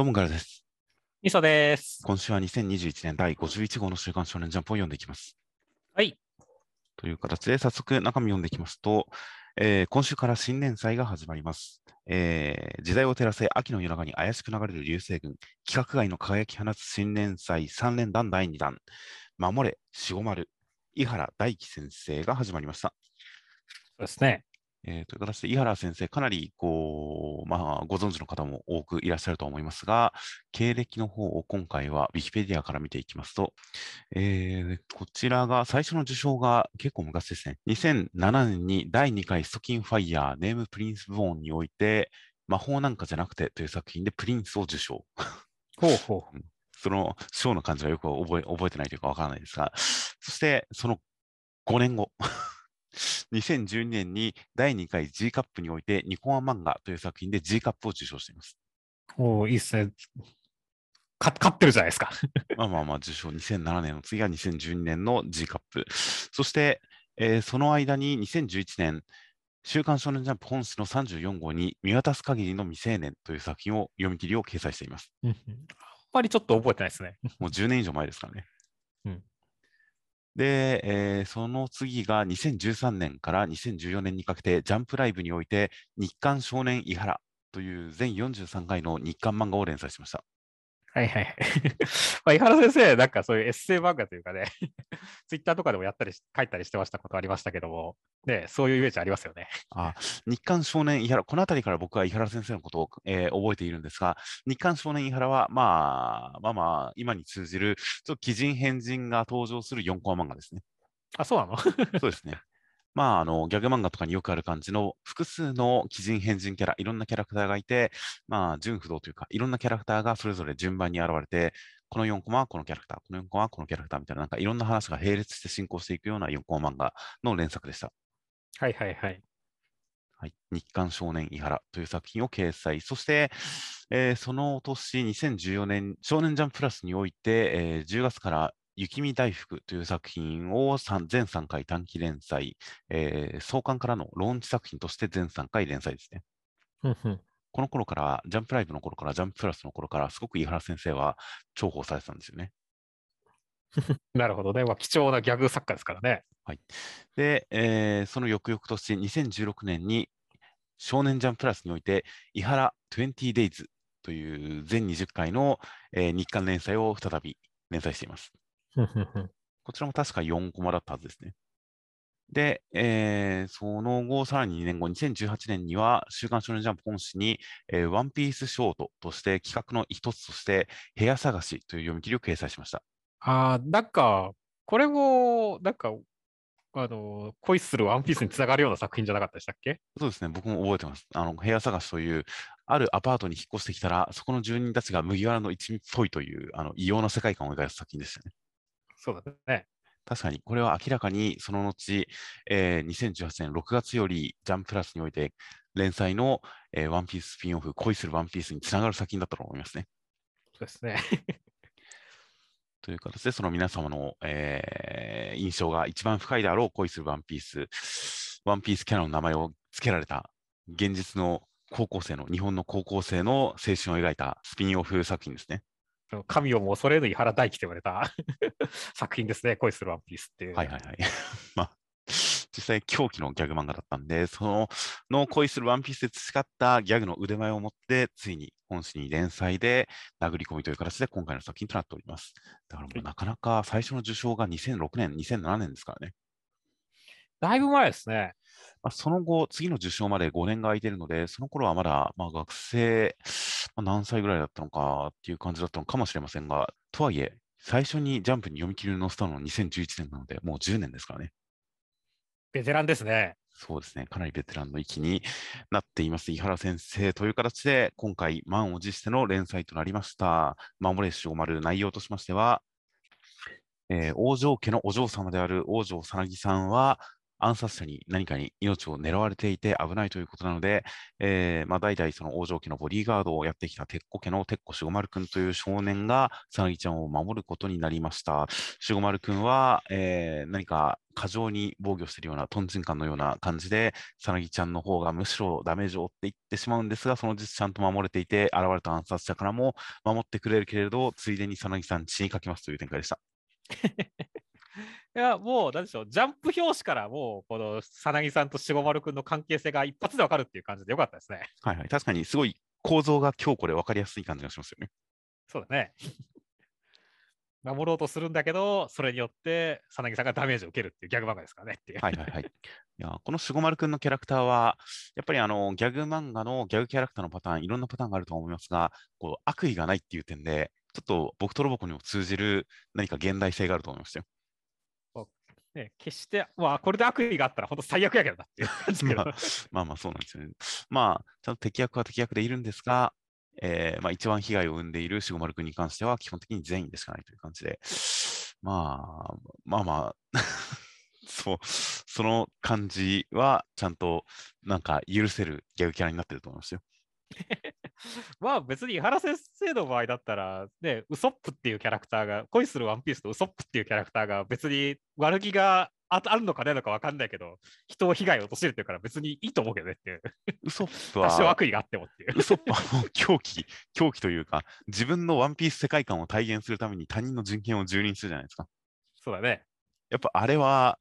どうも、ガラです。みそです。今週は2021年第51号の週刊少年ジャンプを読んでいきます。はい。という形で、早速中身読んでいきますと、えー今週から新年祭が始まります。えー時代を照らせ秋の夜中に怪しく流れる流星群、規格外の輝き放つ新年祭3連弾第2弾、守れ、しごまる、井原大樹先生が始まりました。そうですね。えーという形で、井原先生、かなりこう、まあ、ご存知の方も多くいらっしゃると思いますが、経歴の方を今回は Wikipedia から見ていきますと、えーこちらが最初の受賞が結構昔ですね。2007年に第2回ストキンファイヤーネームプリンスボーンにおいて、魔法なんかじゃなくてという作品でプリンスを受賞。ほうほう。その賞の漢字はよく覚え覚えてないというかわからないですが、そしてその5年後、2012年に第2回 G カップにおいてニコア漫画という作品で G カップを受賞しています。おーいいっすね。か勝ってるじゃないですか。まあまあまあ、受賞2007年の次が2012年の G カップ。そして、えーその間に2011年、週刊少年ジャンプ本誌の34号に見渡す限りの未成年という作品を読み切りを掲載しています。あんまりちょっと覚えてないですね。もう10年以上前ですからね。で、えーその次が2013年から2014年にかけて、ジャンプライブにおいて、日刊少年伊原という全43回の日刊漫画を連載しました。はいはいはい。まあ、井原先生、なんかそういうエッセイ漫画というかね、ツイッターとかでもやったりし書いたりしてましたことありましたけども、ね、そういうイメージありますよね。あ日刊少年伊原、この辺りから僕は伊原先生のことを、えー覚えているんですが、日刊少年伊原は、まあ、まあまあ、今に通じる、ちょっと鬼人変人が登場する4コマ漫画ですね。あ、そうなの？そうですね。まあ、あの、ギャグ漫画とかによくある感じの複数の鬼人変人キャラ、いろんなキャラクターがいて、まあ、純不動というか、いろんなキャラクターがそれぞれ順番に現れて、この4コマはこのキャラクター、この4コマはこのキャラクターみたいな、なんかいろんな話が並列して進行していくような4コマ漫画の連作でした。はいはいはい。はい、日刊少年伊原という作品を掲載。そして、えーその年、2014年、少年ジャンププラスにおいて、えー10月から雪見大福という作品を三全3回短期連載、えー創刊からのローンチ作品として全3回連載ですね。この頃から、ジャンプライブの頃から、ジャンププラスの頃から、すごく伊原先生は重宝されてたんですよね。なるほどね。まあ、貴重なギャグ作家ですからね。で、えーその翌々年、2016年に少年ジャンププラスにおいて、伊原 20days という全20回の、えー日刊連載を再び連載しています。こちらも確か4コマだったはずですね。で、えーその後、さらに2年後、2018年には、週刊少年ジャンプ本誌に、えーワンピースショートとして企画の一つとして、部屋探しという読み切りを掲載しました。ああ、なんか、これも、なんか、あの、恋するワンピースにつながるような作品じゃなかったでしたっけ？そうですね、僕も覚えてます。あの部屋探しという、あるアパートに引っ越してきたら、そこの住人たちが麦わらの一味っぽいという、あの異様な世界観を描いた作品でしたね。そうだね。確かに、これは明らかにその後、えー2018年6月より、ジャンププラスにおいて連載の、えーワンピーススピンオフ、恋するワンピースにつながる作品だったと思いますね。そうですね。という形で、その皆様の、えー印象が一番深いであろう恋するワンピース、ワンピースキャラの名前を付けられた、現実の高校生の、日本の高校生の青春を描いたスピンオフ作品ですね。神をも恐れぬ井原大樹と言われた 作品ですね。恋するワンピースっていう。はいはいはい。まあ、実際狂気のギャグ漫画だったんで、そのの恋するワンピースで培ったギャグの腕前を持って、ついに本誌に連載で殴り込みという形で今回の作品となっております。だからもうなかなか最初の受賞が2006年、2007年ですからね。だいぶ前ですね。まあ、その後、次の受賞まで5年が空いているので、その頃はまだ、まあ、学生、まあ、何歳ぐらいだったのかっていう感じだったのかもしれませんが、とはいえ、最初にジャンプに読み切りを載せたのは2011年なので、もう10年ですからね。ベテランですね。そうですね、かなりベテランの域になっています、井原先生という形で、今回、満を持しての連載となりました、守れしおまる内容としましては、えー王城家のお嬢様である王城さなぎさんは、暗殺者に何かに命を狙われていて危ないということなので、えーまあ、代々その王城家のボディーガードをやってきた鉄子家の鉄子守護丸君という少年が、さなぎちゃんを守ることになりました。守護丸君は、えー何か過剰に防御しているような、トンチンカンのような感じで、さなぎちゃんの方がむしろダメージを負っていってしまうんですが、その実ちゃんと守れていて、現れた暗殺者からも守ってくれるけれど、ついでにさなぎさん血にかけますという展開でした。いや、もう、なんでしょう、ジャンプ表紙からもう、この、さなぎさんとしごまるくんの関係性が一発でわかるっていう感じでよかったですね。はいはい。確かにすごい構造が今日これ分かりやすい感じがしますよね。そうだね。守ろうとするんだけど、それによって、さなぎさんがダメージを受けるっていうギャグ漫画ですからねっていう。はいはいはい。いやこのしごまるくんのキャラクターは、やっぱりあのギャグ漫画のギャグキャラクターのパターン、いろんなパターンがあると思いますが、こう悪意がないっていう点で、ちょっと僕とロボコにも通じる何か現代性があると思いましたよ。ね、決して、まあ、これで悪意があったら本当最悪やけどなっていう感じだけどまあまあまあそうなんですよね。まあ、ちゃんと敵役は敵役でいるんですが、えーまあ、一番被害を生んでいるしごまるくんに関しては、基本的に善意でしかないという感じで、まあ、まあまあ、そう、その感じは、ちゃんとなんか許せるギャグキャラになってると思いますよ。まあ別に井原先生の場合だったら、ね、ウソップっていうキャラクターが、恋するワンピースとウソップっていうキャラクターが別に悪気がああるのかないのか分かんないけど、人を被害を陥れてるから別にいいと思うけどねっていう。ウソップ多少は、悪意があってもっていう。ウソップはも う狂気、狂気というか、自分のワンピース世界観を体現するために他人の人権を蹂躙するじゃないですか。そうだね。やっぱあれは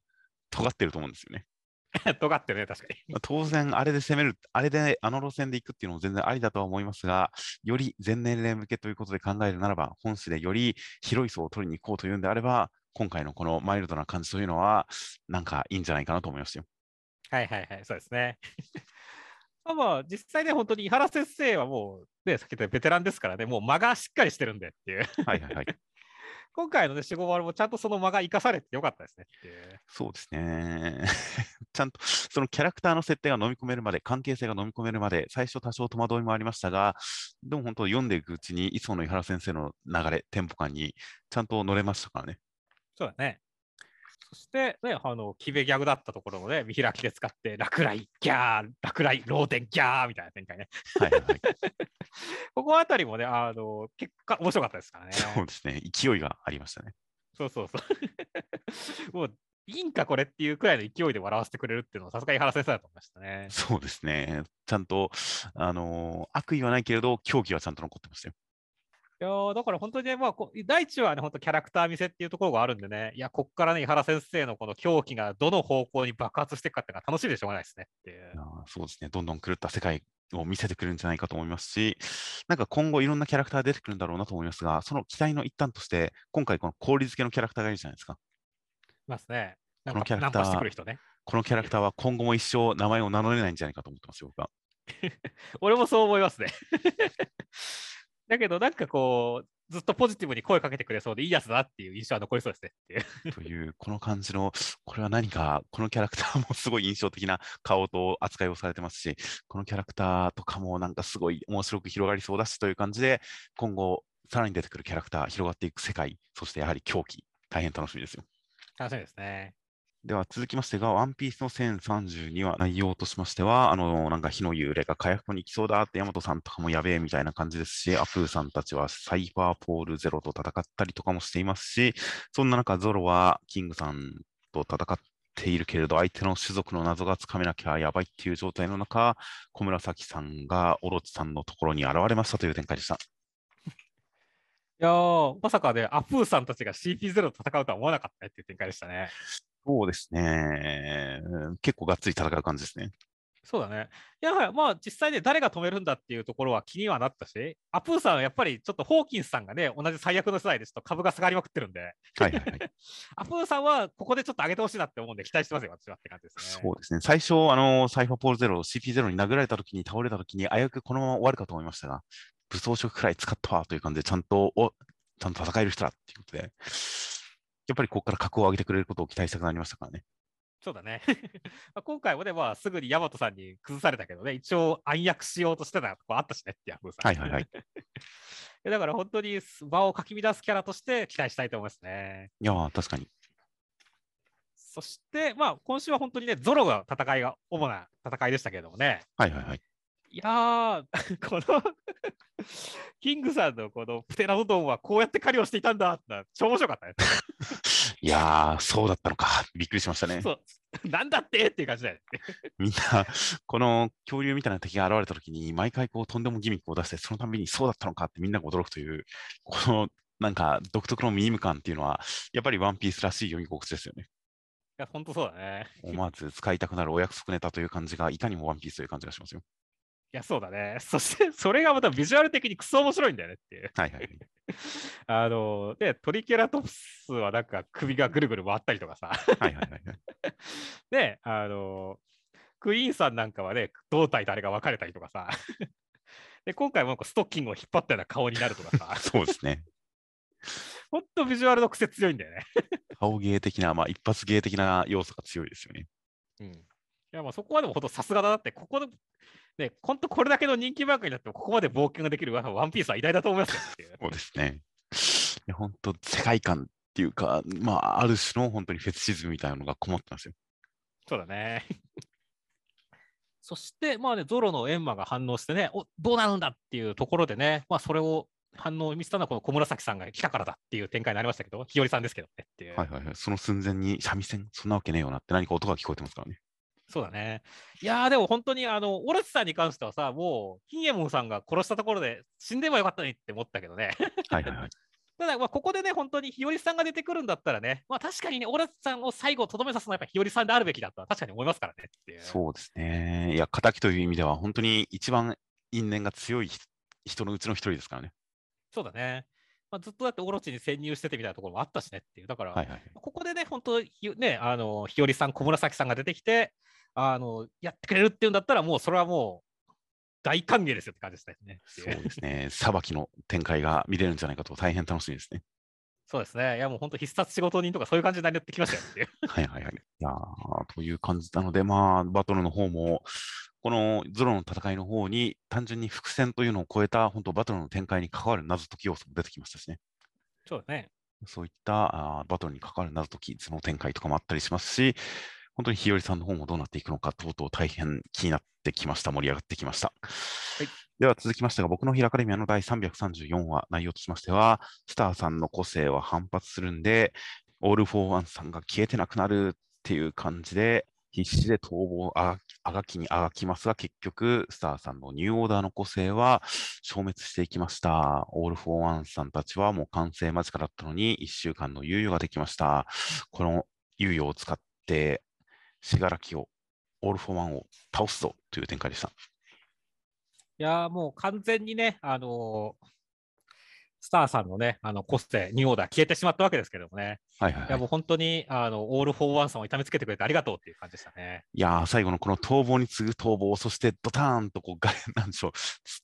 尖ってると思うんですよね。尖ってるね、確かに。まあ当然、あれで攻める、あれであの路線で行くっていうのも全然ありだとは思いますが、より全年齢向けということで考えるならば、本誌でより広い層を取りに行こうというんであれば、今回のこのマイルドな感じというのは、なんかいいんじゃないかなと思いますよ。はいはいはい、そうですね。まあまあ、実際ね、本当に井原先生はもう、ね、さっき言ったベテランですからね、もう間がしっかりしてるんでっていう。はいはいはい。今回のね、四五丸もちゃんとその間が生かされてよかったですね。そうですね。ちゃんとそのキャラクターの設定が飲み込めるまで、関係性が飲み込めるまで、最初多少戸惑いもありましたが、でも本当読んでいくうちに、いつもの井原先生の流れ、テンポ感にちゃんと乗れましたからね。そうだね。そして、ね、あの、キベギャグだったところをね、見開きで使って、落雷、ギャー、落雷、漏電、ギャーみたいな展開ね。はいはいはい。ここあたりもね、あの、結果、面白かったですからね。そうですね。勢いがありましたね。そうそうそう。もう、いいんかこれっていうくらいの勢いで笑わせてくれるっていうのは、さすが井原先生だと思いましたね。そうですね。ちゃんと、あのー悪意はないけれど、狂気はちゃんと残ってましたよ。いやーだから本当にね、まあ、第一話はね、本当キャラクター見せっていうところがあるんでね、いや、こっからね、井原先生のこの狂気がどの方向に爆発していくかっていうのが楽しみでしょうがないですねっていうそうですね。どんどん狂った世界を見せてくるんじゃないかと思いますし、なんか今後いろんなキャラクター出てくるんだろうなと思いますが、その期待の一端として、今回この氷漬けのキャラクターがいるじゃないですか。いますね。このキャラクターね。このキャラクターは今後も一生名前を名乗れないんじゃないかと思ってますよ、僕は。俺もそう思いますね。だけど、なんかこう、ずっとポジティブに声かけてくれそうでいいやつだなっていう印象は残りそうですねっていう。という、この感じの、これは何か、このキャラクターもすごい印象的な顔と扱いをされてますし、このキャラクターとかもなんかすごい面白く広がりそうだしという感じで、今後、さらに出てくるキャラクター、広がっていく世界、そしてやはり狂気、大変楽しみですよ。楽しみですね。では続きましてが、ワンピースの1032話、内容としましては、あの、なんか火の幽霊が火薬庫に来そうだって、ヤマトさんとかもやべえみたいな感じですし、アプーさんたちはサイファーポールゼロと戦ったりとかもしていますし、そんな中、ゾロはキングさんと戦っているけれど、相手の種族の謎がつかめなきゃやばいっていう状態の中、小紫さんがオロチさんのところに現れましたという展開でした。いや、まさかね、アプーさんたちが CP0 と戦うとは思わなかったねっていう展開でしたね。そうですね。うん結構がっつり戦う感じですね。そうだね。いや、はいまあ実際ね、誰が止めるんだっていうところは気にはなったし、アプーさんはやっぱりちょっとホーキンスさんがね、同じ最悪の世代ですと株が下がりまくってるんで、はいはいはい。アプーさんはここでちょっと上げてほしいなって思うんで期待してますよ、私はって感じですね。そうですね。最初、あの、サイファーポールゼロ、CP0 に殴られた時に倒れた時に、危うくこのまま終わるかと思いましたが、武装色くらい使ったわという感じで、ちゃんと、お、ちゃんと戦える人だっていうことで、やっぱりここから格を上げてくれることを期待したくなりましたからね。そうだね。まあ今回もね、まあ、すぐにヤマトさんに崩されたけどね、一応暗躍しようとしてたとこあったしねって、アプーさん。はいはいはい。だから本当に場をかき乱すキャラとして期待したいと思いますね。いやー、確かに。そして、まあ、今週は本当にね、ゾロが戦いが主な戦いでしたけれどもね。はいはいはい。いやー、このキングさんのこのプテラノドンはこうやって狩りをしていたんだって超面白かったね。いやー、そうだったのか。びっくりしましたね。そう。なんだってっていう感じだよね。みんな、この恐竜みたいな敵が現れたときに、毎回こうとんでもギミックを出して、そのたびにそうだったのかってみんなが驚くという、このなんか独特のミーム感っていうのは、やっぱりワンピースらしい読み心地ですよね。いや、本当そうだね。思わず使いたくなるお約束ネタという感じが、いかにもワンピースという感じがしますよ。いや、そうだね。そして、それがまたビジュアル的にクソ面白いんだよねっていう。はいはいはい。あの、で、トリケラトプスはなんか首がぐるぐる回ったりとかさ。はいはいはいはい。で、あの、クイーンさんなんかはね、胴体とあれが分かれたりとかさ。で、今回もなんかストッキングを引っ張ったような顔になるとかさ。そうですね。ほんとビジュアルの癖強いんだよね。顔芸的な、まあ一発芸的な要素が強いですよね。うん。いや、まあそこはでも本当さすがだなって、ここで、ね、ほんとこれだけの人気漫画になっても、ここまで冒険ができるワワンピースは偉大だと思います。そうですね。いや本当、世界観っていうか、まあ、ある種の本当にフェチシズムみたいなのがこもってますよ。そうだね。そして、まあね、ゾロのエンマが反応してね、おどうなるんだっていうところでね、まあそれを反応を見せたのはこの小紫さんが来たからだっていう展開になりましたけど、日和さんですけどねっていう。はいはいはい。その寸前に三味線、そんなわけねえよなって何か音が聞こえてますからね。そうだね。いやー、でも本当に、あの、オレツさんに関してはさ、もう、キンエモンさんが殺したところで死んでもよかったのにって思ったけどね。はいはいはい。ただ、まあ、ここでね、本当に日和さんが出てくるんだったらね、まあ確かにね、オレツさんを最後とどめさすのはやっぱ日和さんであるべきだとは確かに思いますからね。そうですね。いや、敵という意味では、本当に一番因縁が強い人人のうちの一人ですからね。そうだね。まあ、ずっとだってオロチに潜入しててみたいなところもあったしねっていう。だから、はいはい。ここでね、本当ひね、あの、日和さん、小紫さんが出てきて、あの、やってくれるっていうんだったら、もうそれはもう大歓迎ですよって感じですね。そうですね。裁きの展開が見れるんじゃないかと大変楽しみですね。そうですね。いや、もう本当必殺仕事人とかそういう感じになってきましたよっていう。はいはいはい。いやーという感じなので、まあ、バトルの方も、このゾロの戦いの方に、単純に伏線というのを超えた、本当、バトルの展開に関わる謎解き要素も出てきましたしね。そうだね。そういったあーバトルに関わる謎解き、その展開とかもあったりしますし、本当に日和さんの方もどうなっていくのか、とうとう大変気になってきました。盛り上がってきました。いでは続きましてが、僕のヒラカデミアの第334話、内容としましては、スターさんの個性は反発するんで、オール・フォー・ワンさんが消えてなくなるっていう感じで、必死で逃亡あがあがきにあがきますが、結局、スターさんのニューオーダーの個性は消滅していきました。オール・フォー・ワンさんたちはもう完成間近だったのに、1週間の猶予ができました。この猶予を使って、死柄木を、オール・フォー・ワンを倒すぞという展開でした。いやーもう完全にね、あのースターさんのね、あの、コステ、ニューオーダー消えてしまったわけですけどもね。はいはい、はい。いや、もう本当に、あの、オール・フォー・ワンさんを痛めつけてくれてありがとうっていう感じでしたね。いやー、最後のこの逃亡に次ぐ逃亡、そしてドターンとこう、がなんでしょう、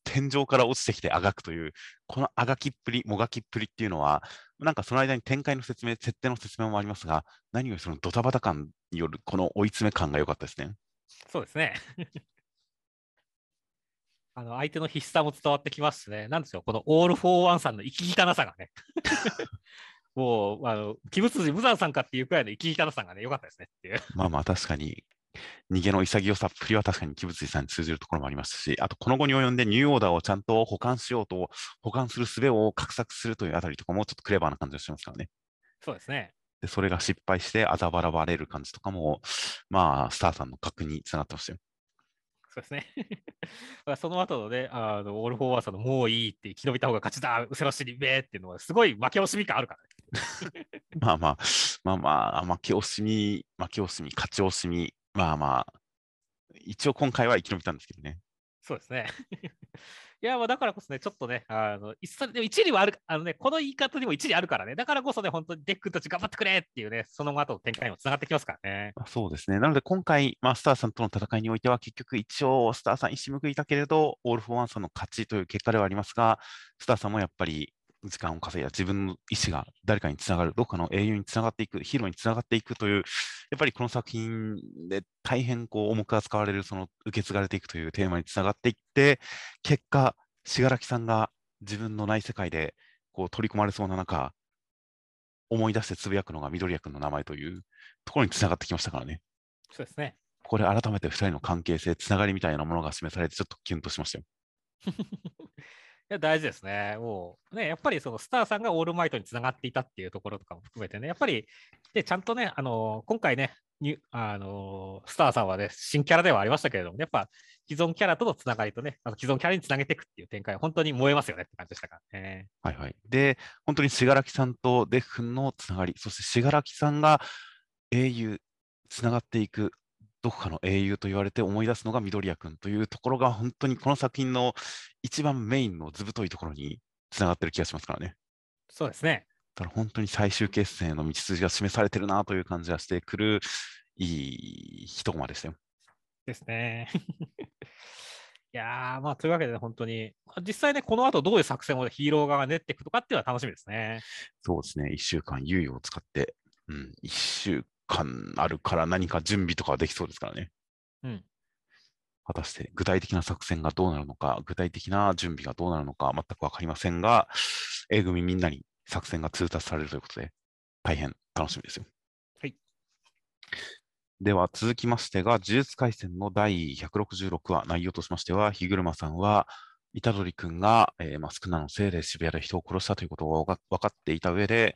天井から落ちてきてあがくという、このあがきっぷり、もがきっぷりっていうのは、なんかその間に展開の説明、設定の説明もありますが、何よりそのドタバタ感によるこの追い詰め感が良かったですね。そうですね。あの、相手の必死さも伝わってきますしね。なんですよ、このオール・フォー・ワンさんの生き汚さがね。もう、あの、鬼舞辻無惨さんかっていうくらいの生き汚さがね、良かったですねっていう。まあまあ確かに、逃げの潔さっぷりは確かに鬼舞辻さんに通じるところもありましたし、あとこの期に及んでニューオーダーをちゃんと保管しようと、保管する術を画策するというあたりとかもちょっとクレバーな感じがしますからね。そうですね。で、それが失敗してあざ笑われる感じとかも、まあ、スターさんの格につながってましたよ。そうですね。その後のね、あのオール・フォー・ワンさんのもういいって生き延びた方が勝ちだ、うせろしりべーっていうのは、すごい負け惜しみ感あるからね。まあまあ、まあまあ、負け惜しみ、負け惜しみ、勝ち惜しみ、まあまあ、一応今回は生き延びたんですけどね。そうですね。いや、まあだからこそね、ちょっとね、あの一でも一理はある、あのね、この言い方にも一理あるからね、だからこそね、本当にデクたち頑張ってくれっていうね、その後の展開にもつながってきますからね。そうですね。なので今回、まあ、スターさんとの戦いにおいては、結局一応、スターさん一矢報いたけれど、オール・フォー・ワンさんの勝ちという結果ではありますが、スターさんもやっぱり時間を稼いだ自分の意思が誰かにつながる、どっかの英雄につながっていく、ヒーローにつながっていくという、やっぱりこの作品で大変こう重く扱われる、その受け継がれていくというテーマにつながっていって、結果、死柄木さんが自分のない世界でこう取り込まれそうな中、思い出してつぶやくのが緑谷君の名前というところにつながってきましたからね。そうですね。これ改めて2人の関係性、つながりみたいなものが示されて、ちょっとキュンとしましたよ。いや大事ですね。もうね、やっぱりそのスターさんがオールマイトにつながっていたっていうところとかも含めてね、やっぱりでちゃんとね、あの今回ねに、あのスターさんはね、新キャラではありましたけれども、やっぱ既存キャラとのつながりとね、あの既存キャラにつなげていくっていう展開、本当に燃えますよねって感じでしたからね。はいはい。で、本当に信楽さんとデフ君のつながり、そして信楽さんが英雄、つながっていくどこかの英雄と言われて思い出すのが緑谷君というところが本当にこの作品の一番メインの図太いところにつながってる気がしますからね。そうですね。だから本当に最終決戦への道筋が示されてるなという感じがしてくるいい一コマでしたよ。ですね。いやー、まあ、というわけで本当に、実際ね、この後どういう作戦をヒーロー側が練っていくとかっていうのは楽しみですね。そうですね。1週間猶予を使って、うん、1週間あるから何か準備とかはできそうですからね。うん。果たして具体的な作戦がどうなるのか、具体的な準備がどうなるのか全くわかりませんが、A 組みんなに作戦が通達されるということで、大変楽しみですよ。はい。では続きましてが、呪術廻戦の第166話、内容としましては、日車さんは、虎杖君が、えーまあ、少なのせいで渋谷で人を殺したということを分か分かっていた上で、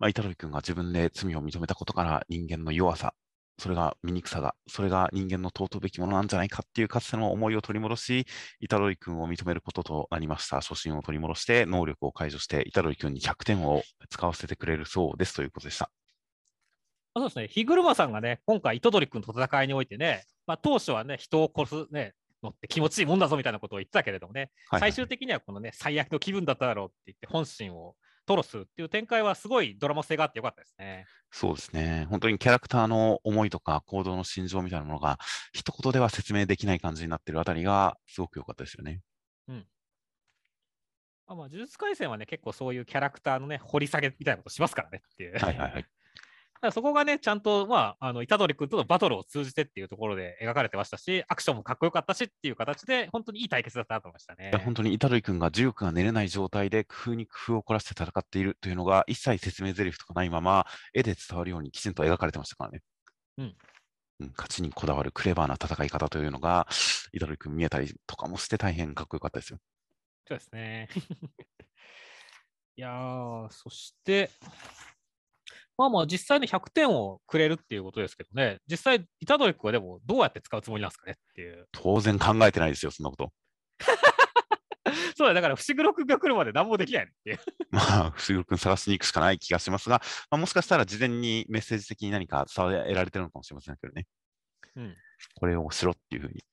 まあ、虎杖君が自分で罪を認めたことから人間の弱さ、それが醜さが、それが人間の尊ぶべきものなんじゃないかっていうかつての思いを取り戻し、虎杖君を認めることとなりました。初心を取り戻して、能力を解除して、虎杖君に100点を使わせてくれるそうですということでした。そうですね、日車さんがね、今回、糸取君と戦いにおいてね、まあ、当初はね、人を殺す、ね、のって気持ちいいもんだぞみたいなことを言ってたけれどもね、はいはい最終的にはこのね、最悪の気分だっただろうって言って、本心を吐露するっていう展開は、すごいドラマ性があってよかったですね。そうですね。本当にキャラクターの思いとか行動の心情みたいなものが、一言では説明できない感じになってるあたりが、すごく良かったですよね。まあ、まあ呪術廻戦はね、結構そういうキャラクターのね、掘り下げみたいなことしますからねっていう。はいはいはい。そこがね、ちゃんと、まあ、あの、虎杖君とのバトルを通じてっていうところで描かれてましたし、アクションもかっこよかったしっていう形で、本当にいい対決だったなと思いましたね。本当に虎杖君が重力が寝れない状態で工夫に工夫を凝らして戦っているというのが一切説明台詞とかないまま絵で伝わるようにきちんと描かれてましたからね。うんうん勝ちにこだわるクレバーな戦い方というのが虎杖君見えたりとかもして大変かっこよかったですよ。そうですね。いやー、そして、まあまあ実際に100点をくれるっていうことですけどね、実際、虎杖君はでもどうやって使うつもりなんですかねっていう。当然考えてないですよ、そんなこと。そうだ、だから伏黒君が来るまで何もできないっていう。まあ、伏黒君探しに行くしかない気がしますが、まあ、もしかしたら事前にメッセージ的に何か伝えられてるのかもしれませんけどね。うん。これをしろっていうふうに。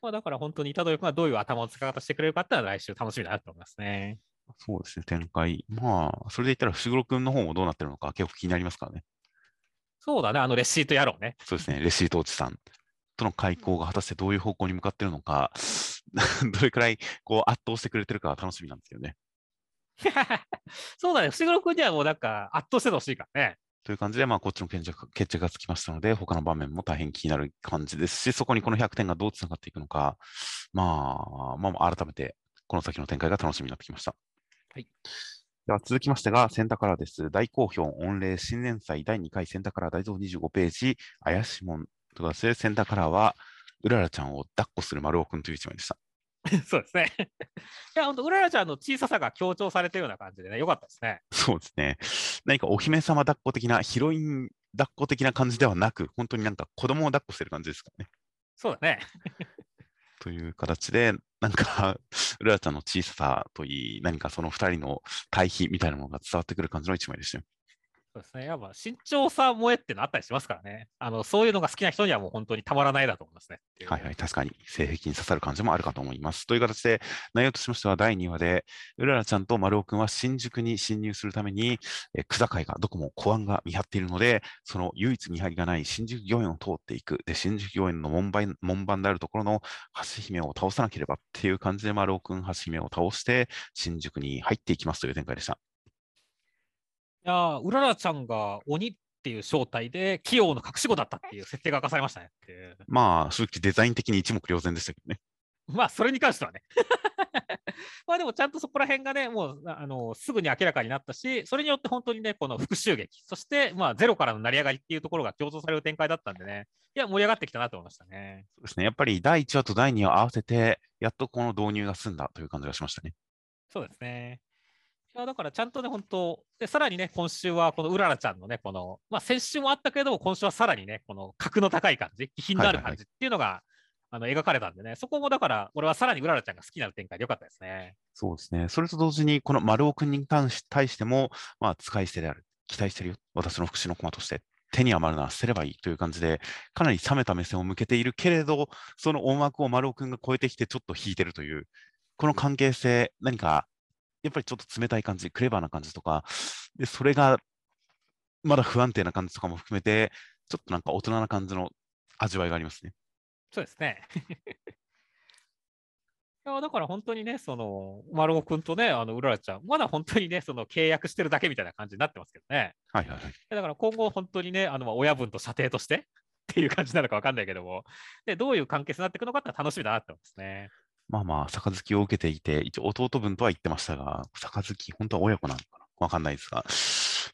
まあだから本当に虎杖君がどういう頭の使い方してくれるかっていうのは来週楽しみだなと思いますね。そうですね、展開。まあ、それで言ったら伏黒君の方もどうなってるのか結構気になりますからね。そうだね、あのレシート野郎ね。そうですね、レシート落ちさんとの開口が果たしてどういう方向に向かってるのか、どれくらいこう圧倒してくれてるかは楽しみなんですけどね。そうだね、伏黒君にはもうなんか圧倒しててほしいからね。という感じで、まあ、こっちの決着決着がつきましたので、他の場面も大変気になる感じですし、そこにこの100点がどうつながっていくのか、まあ、まあ、改めてこの先の展開が楽しみになってきました。はい。では続きましてが、センターカラーです。大好評、御礼新年祭第2回センターカラー大蔵25ページ、怪しもんという形で、センターカラーは、うららちゃんを抱っこする丸尾くんという一枚でした。そうですね。いや、本当、うららちゃんの小ささが強調されてるような感じでね、よかったですね。そうですね。何かお姫様抱っこ的な、ヒロイン抱っこ的な感じではなく、本当になんか子供を抱っこしてる感じですかね。そうだね。という形で、なんか、ルアちゃんの小ささといい、何かその2人の対比みたいなものが伝わってくる感じの一枚でしたよ。そうですね。やっぱ身長差萌えってのあったりしますからね。あの、そういうのが好きな人にはもう本当にたまらないだと思いますね。はいはい、確かに性癖に刺さる感じもあるかと思います。という形で、内容としましては第2話で、うららちゃんと丸尾くんは新宿に侵入するために、え区境がどこも公安が見張っているので、その唯一見張りがない新宿御苑を通っていく。で、新宿御苑の門番門番であるところの橋姫を倒さなければっていう感じで丸尾くん、橋姫を倒して、新宿に入っていきますという展開でした。いやーうららちゃんが鬼っていう正体で、器用の隠し子だったっていう設定が明かされましたね。まあ、正直デザイン的に一目瞭然でしたけどね。まあ、それに関してはね。まあでもちゃんとそこら辺がね、もうあのすぐに明らかになったし、それによって本当にね、この復讐劇、そしてまあゼロからの成り上がりっていうところが強調される展開だったんでね、いや、盛り上がってきたなと思いましたね。そうですね。やっぱり第1話と第2話合わせて、やっとこの導入が済んだという感じがしましたね。そうですね。いやだからちゃんとね、本当、でさらにね、今週はこのうららちゃんのね、この、まあ、先週もあったけれども、今週はさらにね、この格の高い感じ、気品のある感じっていうのが、あの描かれたんでね、そこもだから、俺はさらにうららちゃんが好きな展開でよかったですね。そうですね。それと同時に、この丸尾君に対しても、まあ、使い捨てである。期待してるよ。私の福祉の駒として。手に余るのは捨てればいいという感じで、かなり冷めた目線を向けているけれど、その音楽を丸尾君が超えてきてちょっと引いてるという、この関係性、何か、やっぱりちょっと冷たい感じ、クレバーな感じとか、でそれがまだ不安定な感じとかも含めて、ちょっとなんか大人な感じの味わいがありますね。そうですね。いやだから本当にね、その、丸尾君とね、あの、うららちゃん、まだ本当にね、その契約してるだけみたいな感じになってますけどね。はいはいはい。だから今後本当にね、あの、親分と射程としてっていう感じなのか分かんないけども、で、どういう関係性になっていくのかって楽しみだなって思いますね。まあまあ、杯を受けていて、一応弟分とは言ってましたが、杯、本当は親子なのかな？わかんないですが、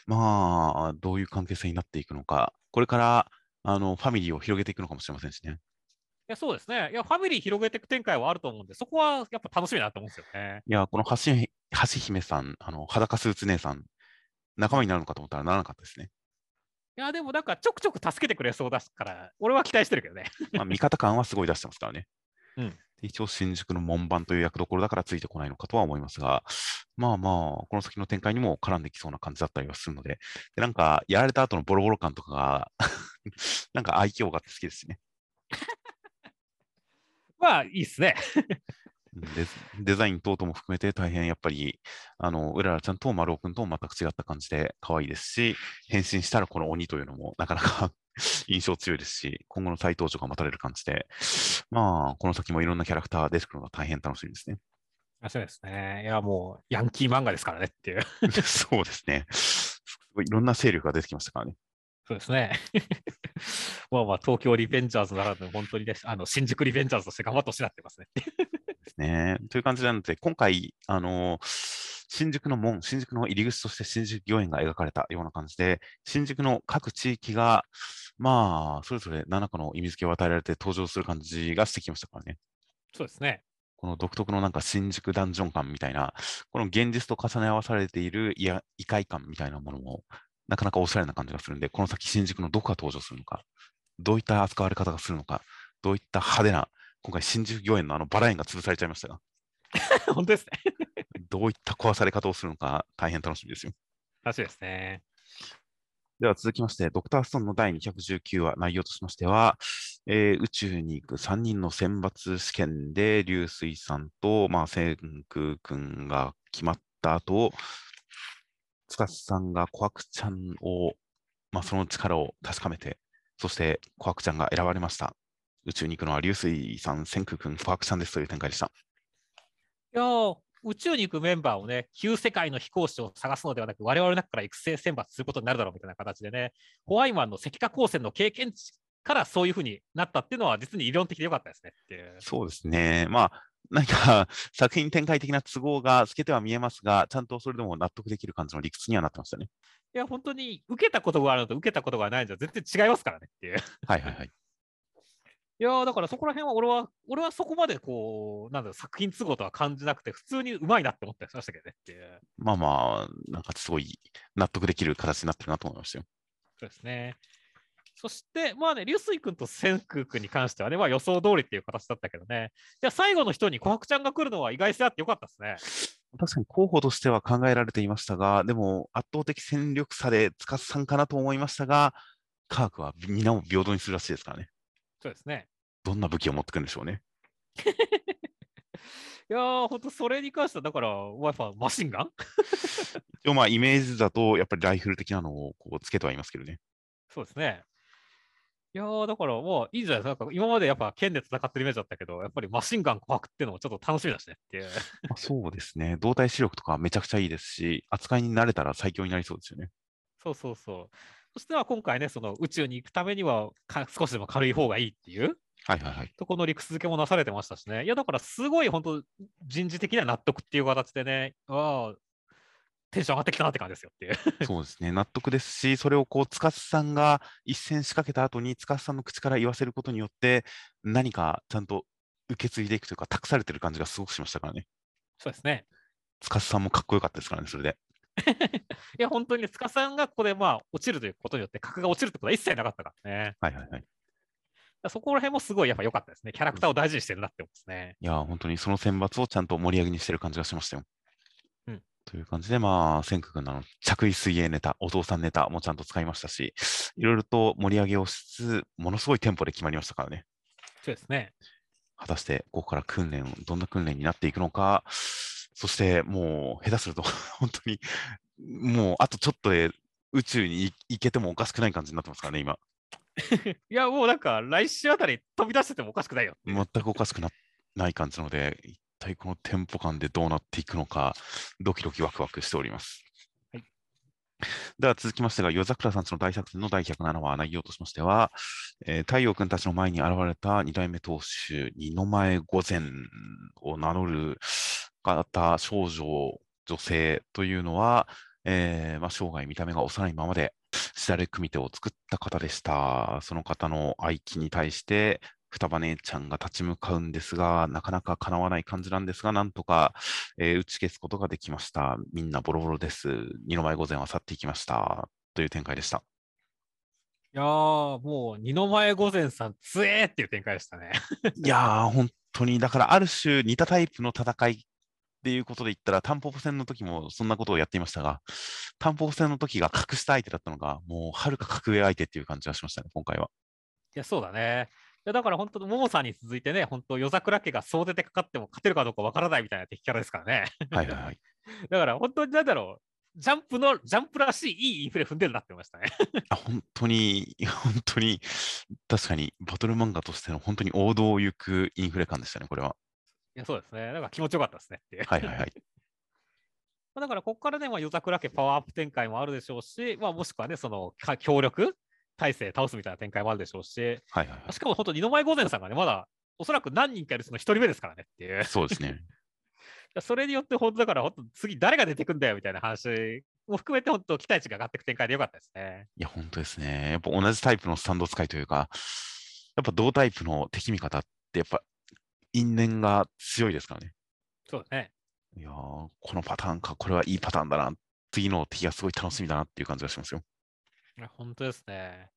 まあ、どういう関係性になっていくのか、これから、あの、ファミリーを広げていくのかもしれませんしね。いや、そうですね。いや、ファミリー広げていく展開はあると思うんで、そこはやっぱ楽しみだなと思うんですよね。いや、この橋橋姫さん、あの裸スーツ姉さん、仲間になるのかと思ったらならなかったですね。いや、でもなんかちょくちょく助けてくれそうだから、俺は期待してるけどね。まあ、味方感はすごい出してますからね。うん、一応、新宿の門番という役どころだからついてこないのかとは思いますが、まあまあ、この先の展開にも絡んできそうな感じだったりはするので、でなんか、やられた後のボロボロ感とかが なんか愛嬌があって好きですね。まあ、いいっすねデ。デザイン等々も含めて大変やっぱり、あの、うららちゃんと丸尾くんと全く違った感じで可愛いですし、変身したらこの鬼というのもなかなか 印象強いですし、今後の再登場が待たれる感じで、まあ、この先もいろんなキャラクター出てくるのが大変楽しみですね。そうですね。いや、もう、ヤンキー漫画ですからねっていう。そうですね。いろんな勢力が出てきましたからね。そうですね。まあまあ、東京リベンジャーズならぬ、本当にね、あの新宿リベンジャーズとして頑張ってほしいなってますね。ですね。という感じなので、今回、あの新宿の門、新宿の入り口として新宿御苑が描かれたような感じで、新宿の各地域が、まあ、それぞれ何らかの意味付けを与えられて登場する感じがしてきましたからね。そうですね。この独特のなんか新宿ダンジョン感みたいな、この現実と重ね合わされているいや異界感みたいなものもなかなかおしゃれな感じがするんで、この先新宿のどこが登場するのか、どういった扱われ方がするのか、どういった派手な、今回新宿御苑のあのバラ園が潰されちゃいましたが、本当ですね どういった壊され方をするのか、大変楽しみですよ。楽しみですね。では続きまして、ドクターストーンの第219話、内容としましては、えー、宇宙に行く3人の選抜試験で、流水さんと、まあ、千空君が決まった後、司さんが琥珀ちゃんを、まあ、その力を確かめて、そして琥珀ちゃんが選ばれました。宇宙に行くのは流水さん、千空君、琥珀ちゃんですという展開でした。いや宇宙に行くメンバーをね、旧世界の飛行士を探すのではなく、我々の中から育成選抜することになるだろうみたいな形でね、ホワイマンの石化光線の経験値からそういうふうになったっていうのは、実に理論的でよかったですねそうですね。まあ、何か 作品展開的な都合が透けては見えますが、ちゃんとそれでも納得できる感じの理屈にはなってましたね。いや、本当に受けたことがあるのと受けたことがないんじゃ全然違いますからねっていう。はいはいはい。いやだからそこら辺は俺は、俺はそこまでこう、なんだろう、作品都合とは感じなくて、普通にうまいなって思ったりしましたけどねって。まあまあ、なんかすごい納得できる形になってるなと思いましたよ。そうですね。そして、まあね、流水君と千空君に関してはね、まあ、予想通りっていう形だったけどね、じゃあ最後の人に琥珀ちゃんが来るのは意外性あってよかったですね。確かに候補としては考えられていましたが、でも圧倒的戦力差で司さんかなと思いましたが、科学は皆を平等にするらしいですからね。そうですね。どんな武器を持ってくるんでしょうね。いやー、本当それに関しては、だから、Wi-Fi マシンガン？一応まあ、イメージだと、やっぱりライフル的なのをこうつけてはいますけどね。そうですね。いやー、だからもういいじゃないですか？今までやっぱ剣で戦ってるイメージだったけど、やっぱりマシンガン琥珀っていうのもちょっと楽しみだしねっていう。まあ、そうですね。動体視力とかめちゃくちゃいいですし、扱いに慣れたら最強になりそうですよね。そうそうそう。そしては今回ね、その宇宙に行くためには少しでも軽い方がいいっていう。はいはいはい。とこの理屈付けもなされてましたしね。いや、だからすごい本当、人事的な納得っていう形でね、ああ、テンション上がってきたなって感じですよっていう。そうですね。納得ですし、それをこう、司さんが一戦仕掛けた後に、司さんの口から言わせることによって、何かちゃんと受け継いでいくというか、託されてる感じがすごくしましたからね。そうですね。司さんもかっこよかったですからね、それで。いや、本当に塚さんがここでまあ落ちるということによって、格が落ちるってことは一切なかったからね。はいはいはい。そこら辺もすごいやっぱ良かったですね。キャラクターを大事にしてるなって思いますね。いやー、本当にその選抜をちゃんと盛り上げにしてる感じがしましたよ。うんという感じで、まあ、千空君の着衣水泳ネタ、お父さんネタもちゃんと使いましたし、いろいろと盛り上げをしつつ、ものすごいテンポで決まりましたからね。そうですね。果たして、ここから訓練、どんな訓練になっていくのか、そしてもう、下手すると、本当に、もう、あとちょっとで宇宙に行行けてもおかしくない感じになってますからね、今。いや、もうなんか来週あたり飛び出しててもおかしくないよ。全くおかしくなない感じなので、一体このテンポ感でどうなっていくのか、ドキドキワクワクしております。はいでは続きましてが、夜桜さんちの大作戦の第107話、内容としましては、えー太陽君たちの前に現れた二代目当主、二の前御前を名乗る方、少女、女性というのは、えーまあ、生涯見た目が幼いままで、しだれ組手を作った方でした。その方の愛機に対して、双葉姉ちゃんが立ち向かうんですが、なかなか叶わない感じなんですが、なんとか、えー打ち消すことができました。みんなボロボロです。二の前御前は去っていきました。という展開でした。いやー、もう二の前御前さん、つえーっていう展開でしたね。いやー、本当に、だからある種似たタイプの戦いっていうことで言ったら、タンポポ戦の時もそんなことをやっていましたが、タンポポ戦の時が格下相手だったのが、もうはるか格上相手っていう感じがしましたね、今回は。いや、そうだね。いやだから本当、ももさんに続いてね、本当、夜桜家が総出でかかっても勝てるかどうかわからないみたいな敵キャラですからね。はいはいはい。だから本当になんだろう、ジャンプの、ジャンプらしいいいインフレ踏んでるなって思いましたね。あ本当に、本当に、確かにバトル漫画としての本当に王道を行くインフレ感でしたね、これは。いや、そうですね。だから気持ちよかったですねっていう。はいはいはい。まあだから、ここからね、まあ、夜桜家パワーアップ展開もあるでしょうし、まあ、もしくはね、そのか協力体制倒すみたいな展開もあるでしょうし、はいはいはしかも本当、二の前御前さんがね、まだおそらく何人かいるその一人目ですからねっていうい。。そうですね。それによって、本当だから、本当、次誰が出てくんだよみたいな話も含めて、本当、期待値が上がっていく展開でよかったですね。いや、本当ですね。やっぱ同じタイプのスタンド使いというか、やっぱ同タイプの敵味方って、やっぱ因縁が強いですからね。そうだね。いやー、このパターンか、これはいいパターンだな。次の敵がすごい楽しみだなっていう感じがしますよ。いや本当ですね。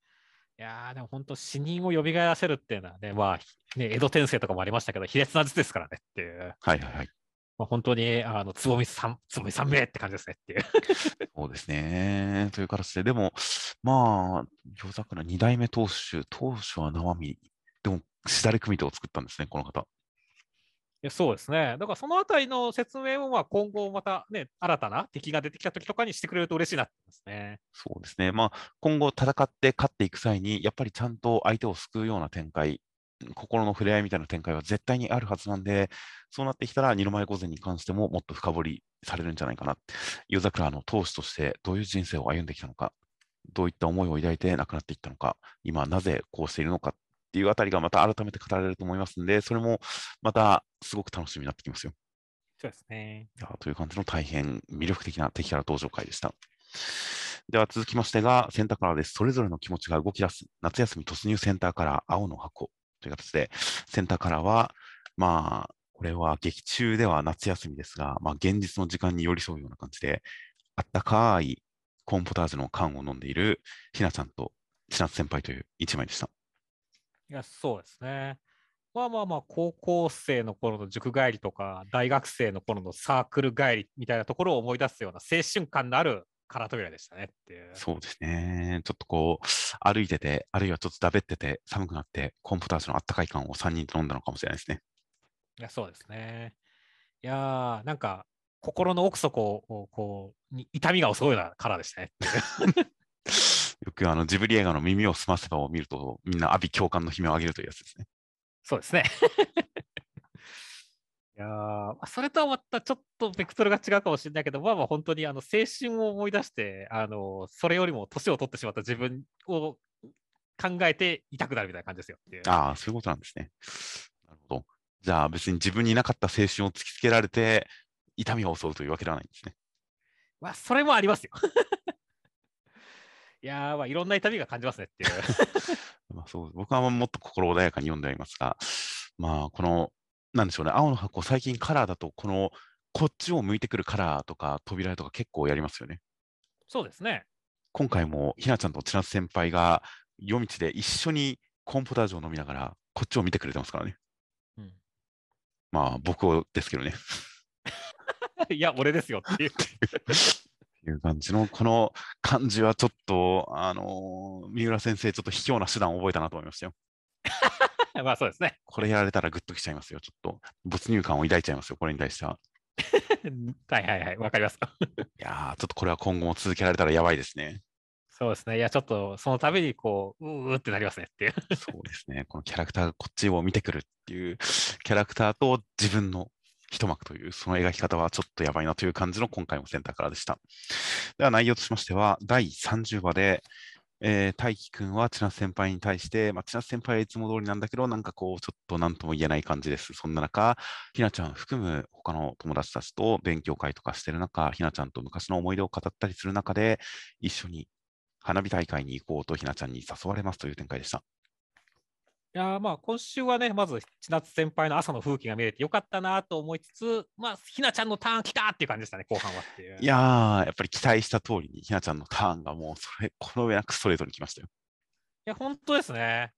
いやー、でも本当、死人を蘇らせるっていうのはね、まあ、ね、江戸天聖とかもありましたけど、卑劣な術ですからねっていう。はいはいはい。まあ、本当に、あの、つぼみさん、つぼみ三名って感じですねっていう。そうですね。という形で、でも、まあ、夜桜二代目当主、当主は生身。でも、しだれ組手を作ったんですね、この方。そうですね。だからそのあたりの説明も、まあ、今後またね、新たな敵が出てきた時とかにしてくれると嬉しいなってますね。そうですね。まあ、今後戦って勝っていく際に、やっぱりちゃんと相手を救うような展開、心の触れ合いみたいな展開は絶対にあるはずなんで、そうなってきたら、二の舞御前に関してももっと深掘りされるんじゃないかな。夜桜の当主としてどういう人生を歩んできたのか、どういった思いを抱いて亡くなっていったのか、今なぜこうしているのかていうあたりがまた改めて語られると思いますんで、それもまたすごく楽しみになってきますよ。そうですね。という感じの大変魅力的な敵キャラ登場会でした。では続きましてが、センターカラーです。それぞれの気持ちが動き出す夏休み突入センターカラー、青の箱という形で、センターカラーは、まあ、これは劇中では夏休みですが、まあ、現実の時間に寄り添うような感じで、あったかいコーンポタージュの缶を飲んでいるひなちゃんと千夏先輩という一枚でした。いや、そうですね。まあまあまあ、高校生の頃の塾帰りとか、大学生の頃のサークル帰りみたいなところを思い出すような青春感のあるカラー扉でしたねっていう。そうですね。ちょっとこう、歩いてて、あるいはちょっとだべってて、寒くなって、コーンポタージュのあったかい感を3人と飲んだのかもしれないですね。いや、そうですね。いやー、なんか、心の奥底を、こう、に痛みが襲うようなカラーでしたね。よくあのジブリ映画の耳をすませばを見ると、みんな阿鼻共感の悲鳴を上げるというやつですね。そうですね。いやそれとはまたちょっとベクトルが違うかもしれないけど、まあまあ本当にあの青春を思い出して、あのそれよりも年を取ってしまった自分を考えて痛くなるみたいな感じですよ。ああ、そういうことなんですね。なるほど。じゃあ別に自分になかった青春を突きつけられて、痛みを襲うというわけではないんですね。まあ、それもありますよ。いやー、まあ、いろんな痛みが感じますねっていう。まあそう僕はもっと心穏やかに読んでありますが、まあこの、なんでしょうね、青の箱、最近カラーだと、この、こっちを向いてくるカラーとか扉とか結構やりますよね。そうですね。今回もひなちゃんと千夏先輩が夜道で一緒にコーンポタージュを飲みながら、こっちを見てくれてますからね。うん、まあ僕ですけどね。いや、俺ですよっていう。いう感じの、この感じはちょっと、あのー、三浦先生、ちょっと卑怯な手段を覚えたなと思いましたよ。まあそうですね。これやられたらグッときちゃいますよ。ちょっと没入感を抱いちゃいますよ、これに対しては。はいはいはい、わかります。いやー、ちょっとこれは今後も続けられたらやばいですね。そうですね。いや、ちょっとそのためにこう、うーってなりますねっていう。そうですね。このキャラクターがこっちを見てくるっていうキャラクターと自分の一幕という、その描き方はちょっとやばいなという感じの今回もセンターからでした。では内容としましては、第30話で、えー、大輝くんは千夏先輩に対して、まあ、千夏先輩はいつも通りなんだけど、なんかこう、ちょっと何とも言えない感じです。そんな中、ひなちゃん含む他の友達たちと勉強会とかしてる中、ひなちゃんと昔の思い出を語ったりする中で、一緒に花火大会に行こうとひなちゃんに誘われますという展開でした。いやまあ今週はね、まず千夏先輩の朝の風景が見れてよかったなと思いつつ、まあ、ひなちゃんのターン来たっていう感じでしたね、後半はっていう。いやー、やっぱり期待した通りに、ひなちゃんのターンがもう、それ、この上なくストレートに来ましたよ。いや、本当ですね。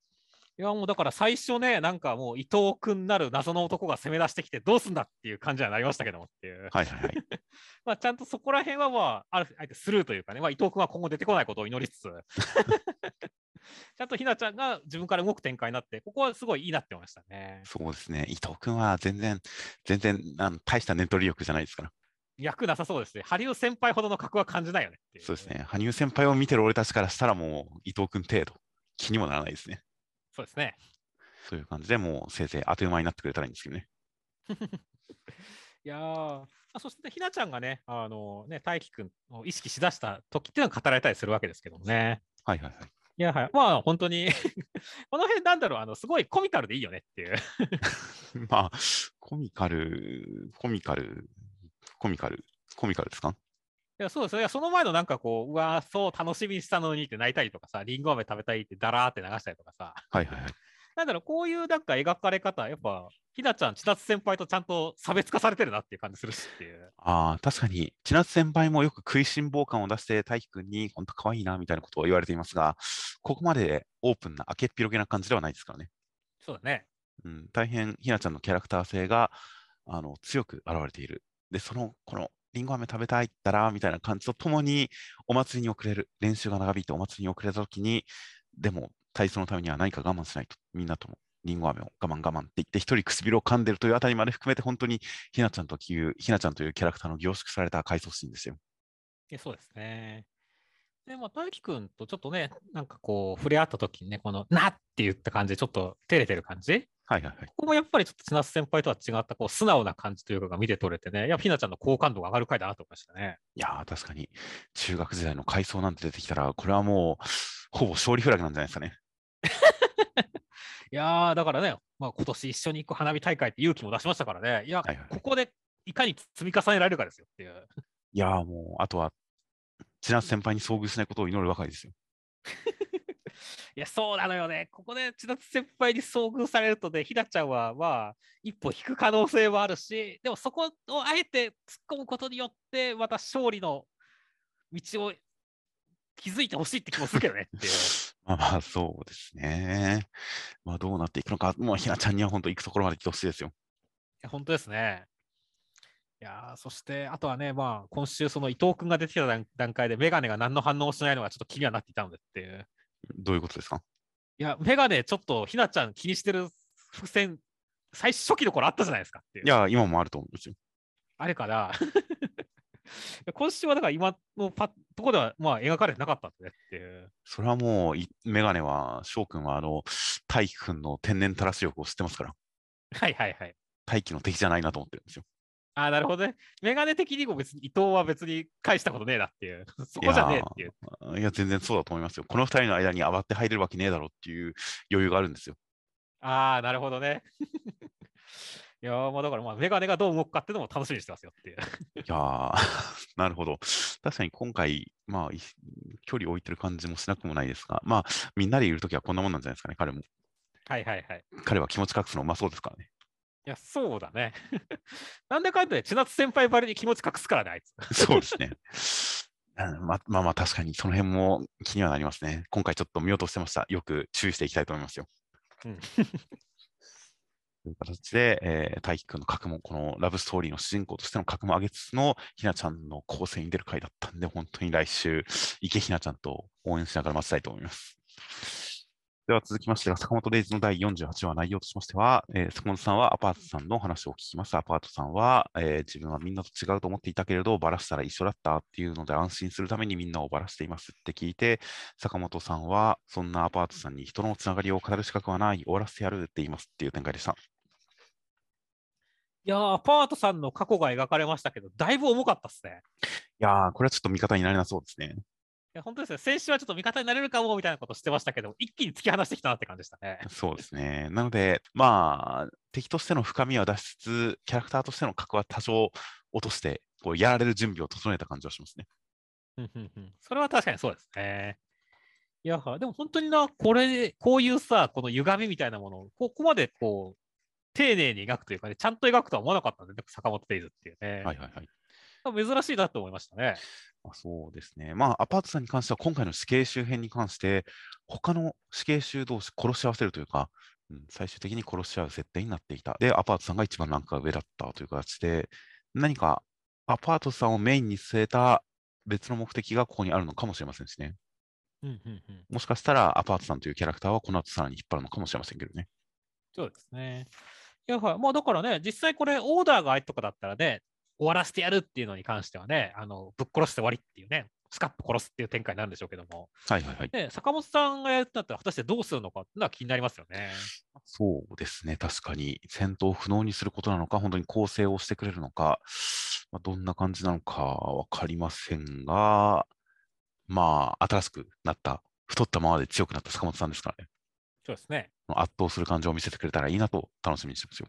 いや、もうだから最初ね、なんかもう伊藤君なる謎の男が攻め出してきて、どうすんだっていう感じにはなりましたけどもっていう。はいはいはい。まあちゃんとそこら辺は、まあ、あるあえてスルーというかね、まあ、伊藤君は今後出てこないことを祈りつつ、ちゃんとひなちゃんが自分から動く展開になって、ここはすごいいいなって思いましたね。そうですね。伊藤君は全然、全然あの大したネット力じゃないですから。役なさそうですね。羽生先輩ほどの格は感じないよねいう。そうですね。羽生先輩を見てる俺たちからしたらもう伊藤君程度、気にもならないですね。そうですね。そういう感じでもうせいぜいあっという間になってくれたらいいんですけどね。いやーあそして、ひなちゃんがね、あのね、大輝くんを意識しだした時っていうのは語られたりするわけですけどもね。はいはいはい。いや、はい。まあ、本当に この辺なんだろう、あの、すごいコミカルでいいよねっていう まあ、コミカル、コミカル、コミカル、コミカルですか？いやそうですね。その前のなんかこう、うわそう楽しみにしたのにって泣いたりとかさ、りんご飴食べたいってだらーって流したりとかさ。はいはいはい。なんだろう、こういうなんか描かれ方、やっぱ、ひなちゃん、千夏先輩とちゃんと差別化されてるなっていう感じするしっていう。ああ、確かに、千夏先輩もよく食いしん坊感を出して、大輝くんに、本当可愛いな、みたいなことを言われていますが、ここまでオープンな、明けっぴろげな感じではないですからね。そうだね。うん、大変、ひなちゃんのキャラクター性が、あの、強く現れている。で、その、この、りんご飴食べたいったら、みたいな感じとともに、お祭りに遅れる、練習が長引いてお祭りに遅れたときに、でも、体操のためには何か我慢しないと、みんなともりんご飴を我慢我慢って言って、一人唇を噛んでるというあたりまで含めて、本当にひなちゃんという、ひなちゃんというキャラクターの凝縮された回想シーンですよ。えそうですね。で、まあ、大輝くんとちょっとね、なんかこう、触れ合った時にね、この、なって言った感じで、ちょっと照れてる感じ？はいはいはい。ここもやっぱりちょっと千夏先輩とは違った、こう、素直な感じというかが見て取れてね、やっぱひなちゃんの好感度が上がる回だなと思いましたね。いやー、確かに、中学時代の回想なんて出てきたら、これはもう、ほぼ勝利フラグなんじゃないですかね。いやー、だからね、まあ、今年一緒に行く花火大会って勇気も出しましたからね、いや、はいはい、ここでいかに積み重ねられるかですよっていう。いやー、もう、あとは、千夏先輩に遭遇しないことを祈るばかりですよ。いや、そうなのよね。ここで千夏先輩に遭遇されるとね、ひなちゃんは、まあ、一歩引く可能性もあるし、でもそこをあえて突っ込むことによって、また勝利の道を気づいてほしいって気もするけどね まあ、そうですね。まあ、どうなっていくのか、もうひなちゃんには本当行くところまで来てほしいですよ。いや、本当ですね。いやそして、あとはね、まあ、今週、その伊藤君が出てきた段階で、メガネが何の反応をしないのがちょっと気にはなっていたのでっていう。どういうことですか？いや、メガネ、ちょっとひなちゃん気にしてる伏線、最初期の頃あったじゃないですかっていう。いや、今もあると思うんですよ。あれかな。今週はだから今のパとこではまあ描かれてなかったんでっていう。それはもう、メガネは、翔くんはあの、大輝くんの天然たらし力を知ってますから。はいはいはい。大輝の敵じゃないなと思ってるんですよ。ああ、なるほどね。メガネ的にも別に伊藤は別に返したことねえなっていう。そこじゃねえっていう。いや、全然そうだと思いますよ。この2人の間に上がって入れるわけねえだろうっていう余裕があるんですよ。ああ、なるほどね。いやー、まあだからまあメガネがどう動くかっていうのも楽しみにしてますよっていう。いやー、なるほど。確かに今回、まあ、い距離を置いてる感じもしなくもないですが、まあ、みんなでいるときはこんなもんなんじゃないですかね、彼も。はいはいはい。彼は気持ち隠すのうまそうですからね。いや、そうだね。なんでかんだで、千夏先輩ばりに気持ち隠すからね、あいつ。そうですね。うんままあまあ、確かにその辺も気にはなりますね。今回ちょっと見落としてました。よく注意していきたいと思いますよ。うん という形で、えー、大輝くんの格も、このラブストーリーの主人公としての格も上げつつのひなちゃんの構成に出る回だったんで、本当に来週、池ひなちゃんと応援しながら待ちたいと思います。では続きましては、坂本デイズの第48話内容としましては、えー坂本さんはアパートさんの話を聞きます。アパートさんは、えー自分はみんなと違うと思っていたけれど、バラしたら一緒だったっていうので安心するためにみんなをバラしていますって聞いて、坂本さんは、そんなアパートさんに人のつながりを語る資格はない、終わらせてやるって言いますっていう展開でした。いやー、アパートさんの過去が描かれましたけど、だいぶ重かったっすね。いやー、これはちょっと味方になれなそうですね。いや、本当ですね。先週はちょっと味方になれるかもみたいなことしてましたけど、一気に突き放してきたなって感じでしたね。そうですね。なので、まあ、敵としての深みは出しつつ、キャラクターとしての格は多少落として、こうやられる準備を整えた感じはしますね。それは確かにそうですね。いや、でも本当にな、これ、こういうさ、この歪みみたいなものを、ここまでこう、丁寧に描くというかね、ちゃんと描くとは思わなかったんで、ね、坂本デイズっていうね。はいはいはい。珍しいなと思いましたね。まあ、そうですね。まあ、アパートさんに関しては、今回の死刑囚編に関して、他の死刑囚同士殺し合わせるというか、うん、最終的に殺し合う設定になっていた。で、アパートさんが一番ランクが上だったという形で、何かアパートさんをメインに据えた別の目的がここにあるのかもしれませんしね。うんうんうん。もしかしたらアパートさんというキャラクターはこの後さらに引っ張るのかもしれませんけどね。そうですね。いや、はい。まあだからね、実際これ、オーダーが相手とかだったらね、終わらせてやるっていうのに関してはね、あのぶっ殺して終わりっていうね、スカップ殺すっていう展開になるんでしょうけども、はいはいはい。ね、坂本さんがやるったら、果たしてどうするのかっていうのは気になりますよね。そうですね。確かに戦闘を不能にすることなのか、本当に構成をしてくれるのか、まあ、どんな感じなのかわかりませんが、まあ、新しくなった、太ったままで強くなった坂本さんですからね。そうですね。圧倒する感情を見せてくれたらいいなと楽しみにしてますよ。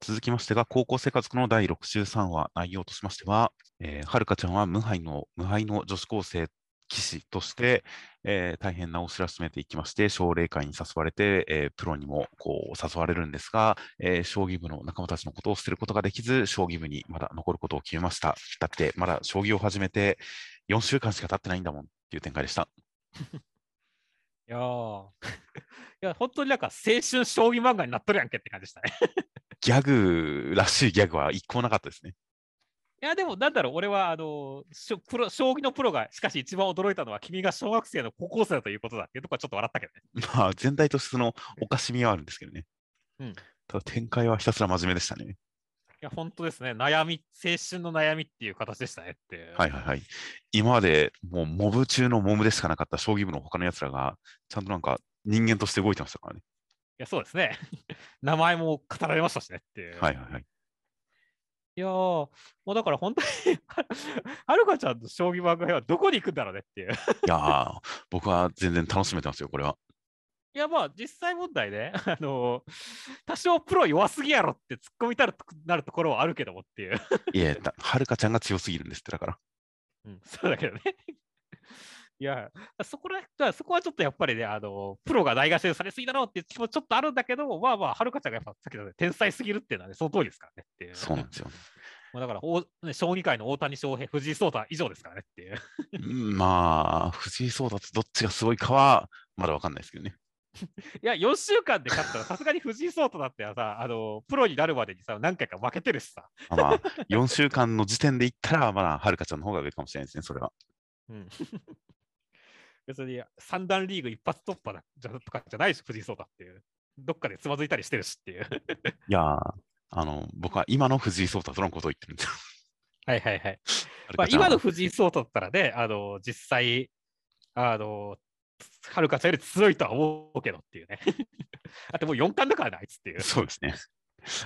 続きましてが、高校生活の第63話、内容としましては、えーはるかちゃんは無敗の無敗の女子高生棋士として、えー大変なお知らしめていきまして、奨励会に誘われて、えープロにもこう誘われるんですが、えー将棋部の仲間たちのことを捨てることができず、将棋部にまだ残ることを決めました。だって、まだ将棋を始めて4週間しか経ってないんだもんっていう展開でした。いやー いや、本当になんか青春将棋漫画になっとるやんけって感じでしたね。ギャグらしいギャグは一個もなかったですね。いや、でも、なんだろう、俺は、あの、プロ将棋のプロが、しかし一番驚いたのは、君が小学生の高校生だということだっていうとこはちょっと笑ったけどね。まあ、全体としてそのおかしみはあるんですけどね。うんただ展開はひたすら真面目でしたね。いや、本当ですね。悩み、青春の悩みっていう形でしたねって。はいはいはい。今までもうモブ中のモブでしかなかった将棋部の他の奴らが、ちゃんとなんか人間として動いてましたからね。いや、そうですね。名前も語られましたしねっていう。はいはいはい。いやー、もうだから本当にはるかちゃんの将棋漫画はどこに行くんだろうねっていう。いやー、僕は全然楽しめてますよ、これは。いや、まあ、実際問題ね、あの多少プロ弱すぎやろって突っ込みたるなるところはあるけどもっていう。いえ、だはるかちゃんが強すぎるんですって、だから。うん、そうだけどね。いや、そこら、そこはちょっとやっぱりね、あの、プロがないがしろにされすぎだろうっていう気もちょっとあるんだけど、まあまあ、はるかちゃんがやっぱさっきの、ね、天才すぎるっていうのはね、その通りですからねっていう。そうなんですよね。まあだから、おね、将棋界の大谷翔平、藤井聡太以上ですからねっていう。うんまあ、藤井聡太とどっちがすごいかは、まだわかんないですけどね。いや、4週間で勝ったら、さすがに藤井聡太だってさ、あの、プロになるまでにさ、何回か負けてるしさ。まあまあ、4週間の時点で言ったら、まだはるかちゃんの方が上かもしれないですね、それは。うん。別に三段リーグ一発突破だじゃとかじゃないし、藤井聡太っていう。どっかでつまずいたりしてるしっていう。いやー、あの、僕は今の藤井聡太とのことを言ってるんですよ。はいはいはい。まあ、今の藤井聡太だったらね、あの、実際、あの、はるかちゃんより強いとは思うけどっていうね。だってもう4冠だからね、あいつっていう。そうですね。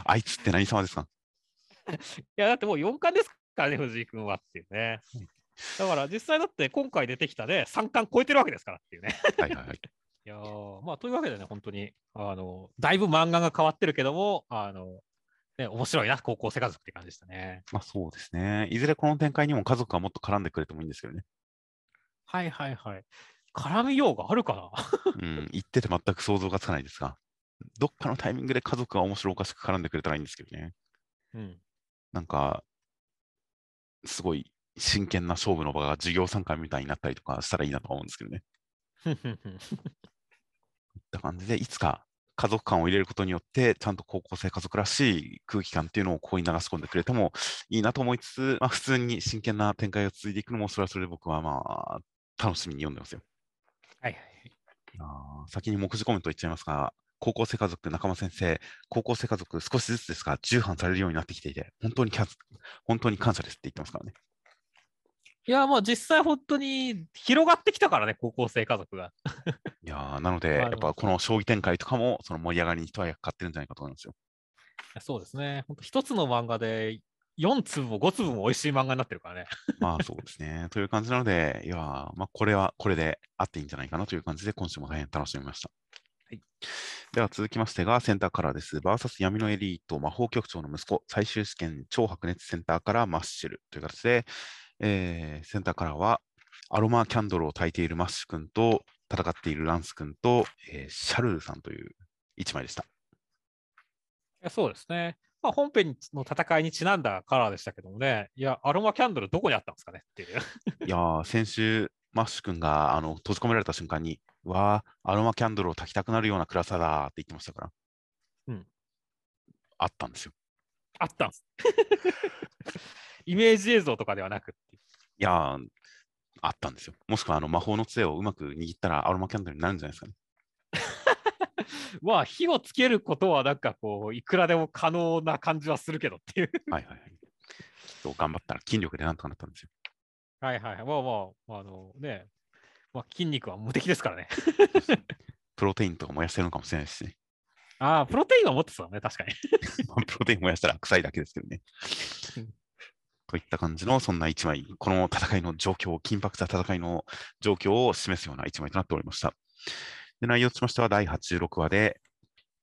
あいつって何様ですか？や、だってもう4冠ですからね、藤井君はっていうね。だから実際だって今回出てきたね、3冠超えてるわけですからっていうね。はいはいはい。いやーまあというわけでね、本当に、あの、だいぶ漫画が変わってるけども、あの、ね、面白いな、高校生家族って感じでしたね。まあそうですね。いずれこの展開にも家族がもっと絡んでくれてもいいんですけどね。はいはいはい。絡みようがあるかなうん、言ってて全く想像がつかないですが、どっかのタイミングで家族が面白おかしく絡んでくれたらいいんですけどね。うん。なんか、すごい真剣な勝負の場が授業参観みたいになったりとかしたらいいなとは思うんですけどね。った感じで、いつか家族感を入れることによって、ちゃんと高校生家族らしい空気感っていうのをここに流し込んでくれてもいいなと思いつつ、まあ、普通に真剣な展開が続いていくのも、それはそれで僕はまあ、楽しみに読んでますよ。はいはい。あー先に目次コメント言っちゃいますが、高校生家族、仲間先生、高校生家族、少しずつですが、重版されるようになってきていて、本当に本当に感謝ですって言ってますからね。いや、まあ実際本当に広がってきたからね、高校生家族が。いやーなので、やっぱこの将棋展開とかも、その盛り上がりに一役買ってるんじゃないかと思いますよ。そうですね。本当一つの漫画で4粒も5粒も美味しい漫画になってるからね。まあそうですね。という感じなので、いやーまあこれはこれであっていいんじゃないかなという感じで、今週も大変楽しみました。はい、では続きましてが、センターカラーです。バーサス闇のエリート、魔法局長の息子、最終試験超白熱センターカラーマッシュルという形で、えーセンターカラーはアロマキャンドルを焚いているマッシュ君と戦っているランス君と、えーシャルルさんという一枚でした。いやそうですね。まあ、本編の戦いにちなんだカラーでしたけどもね、いや、アロマキャンドルどこにあったんですかねっていう。いやー、先週、マッシュ君があの閉じ込められた瞬間に、うわー、アロマキャンドルを焚きたくなるような暗さだって言ってましたから。うん。あったんですよ。あったんです。イメージ映像とかではなくっていやー、あったんですよ。もしくはあの魔法の杖をうまく握ったらアロマキャンドルになるんじゃないですかね。まあ、火をつけることはなんかこう、いくらでも可能な感じはするけどっていう。はいはいはい。そう頑張ったら筋力でなんとかなったんですよ。はいはい。まあまあ、まあ、あのね、まあ、筋肉は無敵ですからね。プロテインとか燃やしてるのかもしれないですしね。ああ、プロテインは持ってたね、確かに。まあプロテイン燃やしたら臭いだけですけどねうん。といった感じの、そんな一枚、この戦いの状況、緊迫した戦いの状況を示すような一枚となっておりました。で内容としましては、第86話で、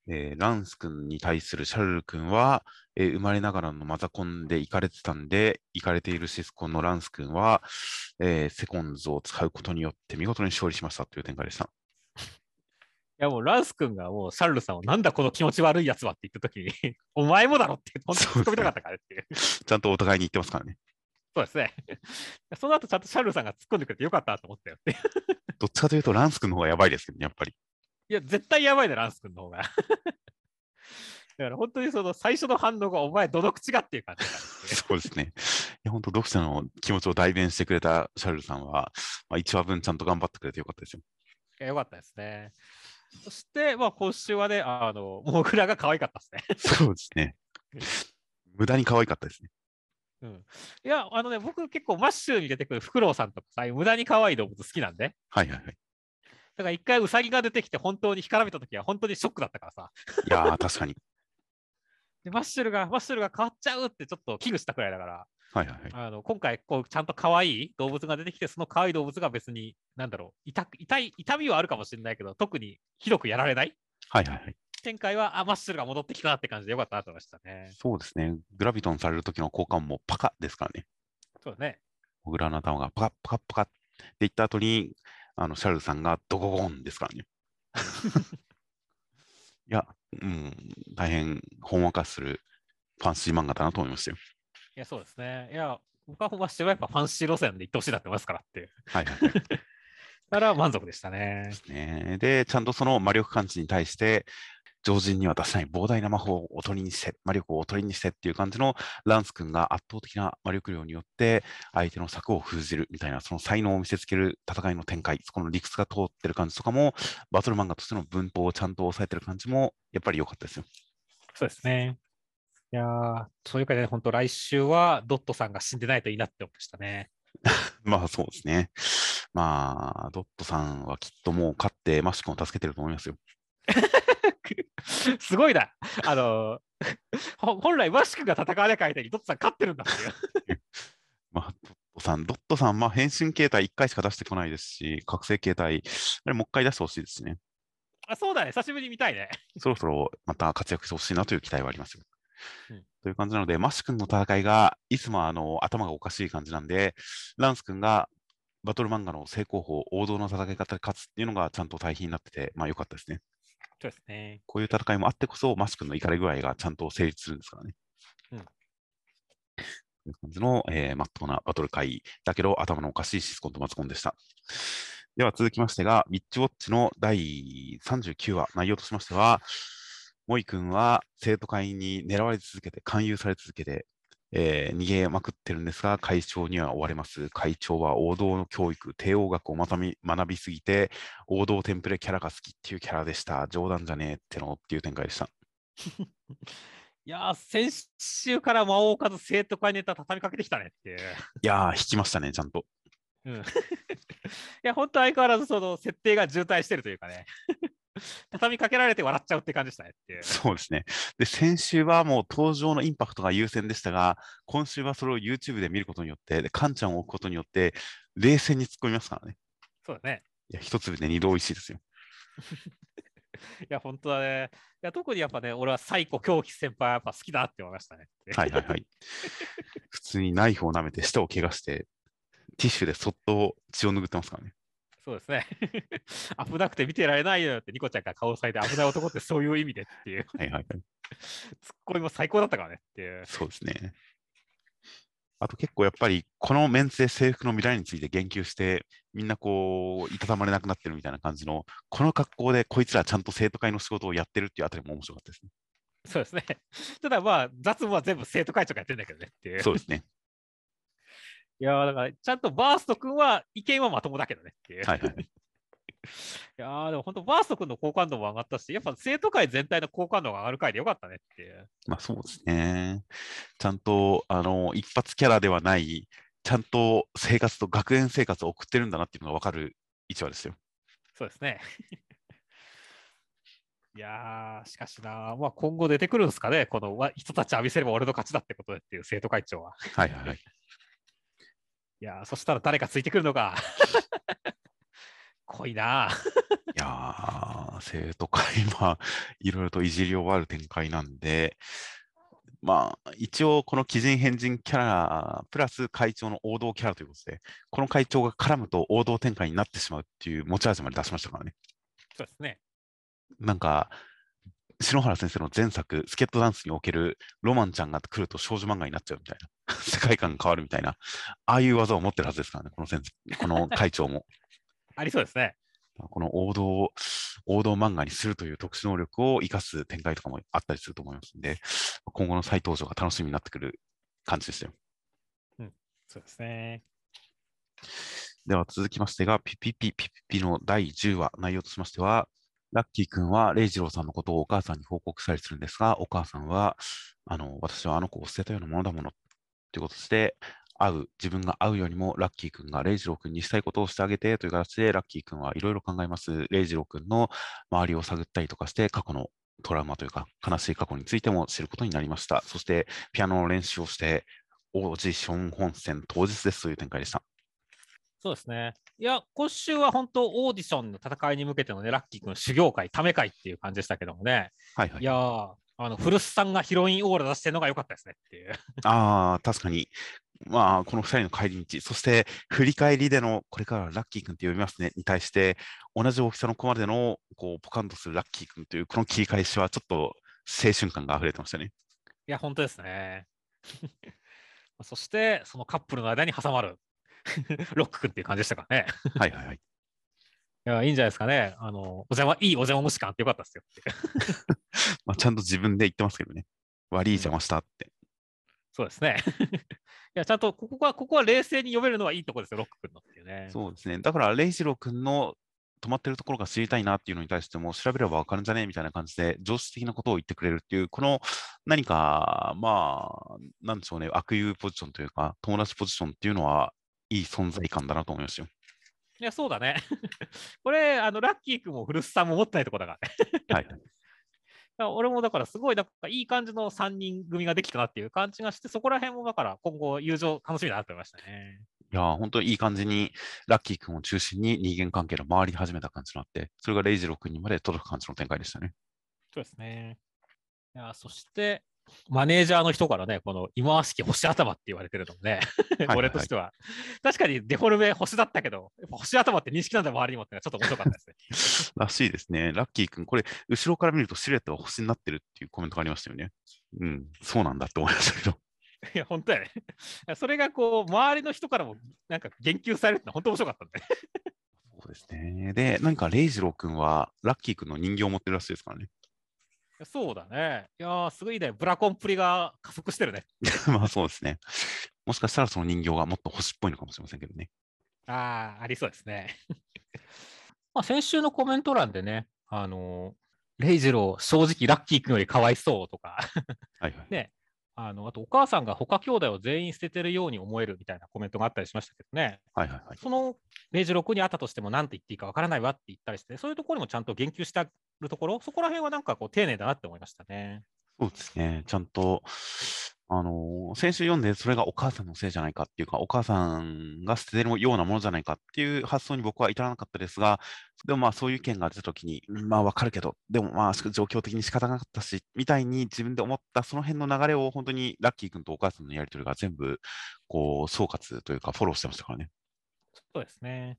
えーランス君に対するシャルル君は、えー生まれながらのマザコンで行かれてたんで、行かれているシスコンのランス君は、えーセコンズを使うことによって見事に勝利しましたという展開でした。いやもうランス君がもうシャルルさんをなんだこの気持ち悪いやつはって言ったときに、お前もだろって本当に突っ込みたかったからっていう。ちゃんとお互いに言ってますからね。そうですね。その後ちゃんとシャルルさんが突っ込んでくれてよかったと思ったよって。どっちかというと、ランス君の方がやばいですけどね、やっぱり。いや、絶対やばいね、ランス君の方が。だから本当にその最初の反応がお前どの口がっていう感じそうですね。いや、本当読者の気持ちを代弁してくれたシャルルさんは、まあ、1話分ちゃんと頑張ってくれてよかったですよ。いやよかったですね。そして、まあ、今週はね、あの、モグラが可愛かったですね。そうですね。無駄に可愛かったですね。うん。いや、あのね、僕結構マッシュに出てくるフクロウさんとかさ、無駄に可愛い動物好きなんで。はいはいはい。だから一回ウサギが出てきて本当に干からびた時は本当にショックだったからさ。いやー、確かに。でマッシュルが、マッシュルが変わっちゃうってちょっと危惧したくらいだから、はいはいはい。あの今回こうちゃんと可愛い動物が出てきて、その可愛い動物が別に、なんだろう、痛く痛い痛みはあるかもしれないけど、特にひどくやられないはいはいはい。展開は、あ、マッシュルが戻ってきたなって感じでよかったなと思いましたね。そうですね。グラビトンされる時の交換もパカですからね。そうだね。モグラの頭がパカッパカッパカッって言った後に、あのシャルルさんがドゴゴンですからね。いや、うん、大変ほんわかするファンシー漫画だなと思いましたよ。いや、そうですね。いや、僕はマッシュルはやっぱファンシー路線で行ってほしいなって思いますからっていう。はいはい から満足でしたね。ね。で、ちゃんとその魔力感知に対して、常人には出せない膨大な魔法をおとりにして、魔力をおとりにしてっていう感じのランス君が圧倒的な魔力量によって相手の策を封じるみたいな、その才能を見せつける戦いの展開、そこの理屈が通ってる感じとかも、バトル漫画としての文法をちゃんと抑えてる感じも、やっぱり良かったですよ。そうですね。いやー、そういうかね、本当来週はドットさんが死んでないといいなって思いましたね。まあそうですね。まあ、ドットさんはきっともう勝ってマッシュ君を助けてると思いますよ。すごいな。あの、ほ本来、マシ君が戦わなきゃ相手にドットさん勝ってるんだっていう。まあ、ドットさん、ドットさん、まあ、変身形態1回しか出してこないですし、覚醒形態、あれもう一回出してほしいですね。あそうだね、久しぶりに見たいね。そろそろまた活躍してほしいなという期待はありますよ。うんという感じなので、マッシュ君の戦いがいつもあの頭がおかしい感じなんで、ランス君がバトル漫画の正攻法、王道の戦い方で勝つっていうのがちゃんと対比になってて、まあ良かったですね。そうですね。こういう戦いもあってこそ、マッシュ君のイカれ具合がちゃんと成立するんですからね。うんという感じの、えー、まっとうなバトル回だけど頭のおかしいシスコンとマツコンでした。では続きましてが、ウィッチウォッチの第39話、内容としましては、モイ君は生徒会に狙われ続けて、勧誘され続けて、えー逃げまくってるんですが、会長には追われます。会長は王道の教育、帝王学を学び学びすぎて、王道テンプレキャラが好きっていうキャラでした。冗談じゃねえってのっていう展開でした。いやー、先週から魔王数生徒会ネタ畳みかけてきたねっていう。いやー、引きましたね、ちゃんと。うん、いや、本当相変わらずその設定が渋滞してるというかね。畳みかけられて笑っちゃうって感じでしたねっていう。そうですね。で、先週はもう登場のインパクトが優先でしたが、今週はそれを YouTube で見ることによって、でカンちゃんを置くことによって、冷静に突っ込みますからね。そうだね。いや、一粒で二度美味しいですよ。いや、本当だね。いや、特にやっぱね、俺はサイコ狂気先輩はやっぱ好きだって思いましたね。はいはいはい。普通にナイフを舐めて舌を怪我して、ティッシュでそっと血を拭ってますからね。そうですね。危なくて見てられないよってニコちゃんが顔をさいて危ない男ってそういう意味でっていう。はいはいはい。ツッコミも最高だったからねっていう。そうですね。あと結構やっぱり、このメンツで制服の未来について言及して、みんなこう、いたたまれなくなってるみたいな感じの、この格好でこいつらちゃんと生徒会の仕事をやってるっていうあたりも面白かったですね。そうですね。ただまあ、雑務は全部生徒会長がやってるんだけどねっていう。そうですね。いやーだから、ちゃんとバースト君は意見はまともだけどねっていう。はいはいはい。いやーでも本当、バースト君の好感度も上がったし、やっぱ生徒会全体の好感度が上がる回でよかったねっていう。まあそうですね。ちゃんと、あの、一発キャラではない、ちゃんと生活と学園生活を送ってるんだなっていうのが分かる一話ですよ。そうですね。いやー、しかしな、まあ、今後出てくるんですかね、このわ人たち浴びせれば俺の勝ちだってことでっていう生徒会長は。はいはいはい。いやー、そしたら誰かついてくるのか。濃いな。いやー、生徒会はいろいろといじり終わる展開なんで、まあ、一応、この鬼人変人キャラ、プラス会長の王道キャラということで、この会長が絡むと王道展開になってしまうっていう持ち味まで出しましたからね。そうですね。なんか、篠原先生の前作、スケットダンスにおけるロマンちゃんが来ると少女漫画になっちゃうみたいな、世界観が変わるみたいな、ああいう技を持ってるはずですからね、この先生、この会長も。ありそうですね。この王道、王道漫画にするという特殊能力を生かす展開とかもあったりすると思いますので、今後の再登場が楽しみになってくる感じですよ。そうですね。では続きましてが、ピピピピピピの第10話、内容としましては、ラッキー君はレイジローさんのことをお母さんに報告したりするんですが、お母さんは、あの、私はあの子を捨てたようなものだもの、ということで、会う、自分が会うよりも、ラッキー君がレイジロー君にしたいことをしてあげてという形で、ラッキー君はいろいろ考えます。レイジロー君の周りを探ったりとかして、過去のトラウマというか、悲しい過去についても知ることになりました。そして、ピアノの練習をして、オーディション本戦当日ですという展開でした。そうですね。いや、今週は本当、オーディションの戦いに向けてのね、ラッキー君修行会、ため会っていう感じでしたけどもね。はいはいい。やー、あの古巣さんがヒロインオーラ出してるのが良かったですねっていう。ああ、確かに。まあ、この2人の帰り道、そして振り返りでの、これからラッキー君って呼びますね、に対して、同じ大きさのコマでの、こう、ポカンとするラッキー君という、この切り返しはちょっと青春感が溢れてましたね。いや、本当ですね。そして、そのカップルの間に挟まる ロック君っていう感じでしたからね。はいはいはい。いや、いいんじゃないですかね。あの、お邪魔、いいお邪魔虫感あってよかったですよって。まあ、ちゃんと自分で言ってますけどね。悪い邪魔したって。そうですね。いや、ちゃんとここは、ここは冷静に読めるのはいいところですよ、ロック君のっていうね。そうですね。だから、レイジロー君の止まってるところが知りたいなっていうのに対しても、調べればわかるんじゃねみたいな感じで、常識的なことを言ってくれるっていう、この何か、まあ、なんでしょうね、悪友ポジションというか、友達ポジションっていうのは、いい存在感だなと思いますよ。いや、そうだね。これ、あの、ラッキー君も古巣さんも持ってないところだからね。はい。俺もだからすごいなんかいい感じの3人組ができたなっていう感じがして、そこら辺もだから今後友情楽しみだなと思いましたね。いやー、本当にいい感じに、ラッキー君を中心に人間関係が回り始めた感じになって、それがレイジロー君にまで届く感じの展開でしたね。そうですね。いやそして、マネージャーの人からね、この忌まわしき星頭って言われてるのもね、はい俺としては、確かにデフォルメ星だったけど、星頭って認識なんだ周りにもってのはちょっと面白かったですね。らしいですね。ラッキー君、これ、後ろから見るとシルエットが星になってるっていうコメントがありましたよね。うん、そうなんだって思いましたけど。いや、本当やね。それがこう、周りの人からもなんか言及されるってのは本当面白かったんで。そうですね。で、何かレイジロー君は、ラッキー君の人形を持ってるらしいですからね。そうだね。いやー、すごいね。ブラコンプリが加速してるね。まあそうですね。もしかしたらその人形がもっと星っぽいのかもしれませんけどね。ああ、ありそうですね。まあ先週のコメント欄でね、あのーレイジロー、正直ラッキー君よりかわいそうとか、はいはい。ね、あのあとお母さんが他兄弟を全員捨ててるように思えるみたいなコメントがあったりしましたけどね、はいはいはい。そのレイジロー君にあったとしても何て言っていいかわからないわって言ったりして、そういうところにもちゃんと言及してあるところ、そこら辺はなんかこう丁寧だなって思いましたね。そうですね。ちゃんと、あのー先週読んで、それがお母さんのせいじゃないかっていうか、お母さんが捨ててるようなものじゃないかっていう発想に僕は至らなかったですが、でもまあそういう意見が出たときに、うんまあわかるけど、でもまあ状況的に仕方なかったし、みたいに自分で思ったその辺の流れを本当にラッキー君とお母さんのやりとりが全部、こう、総括というかフォローしてましたからね。そうですね。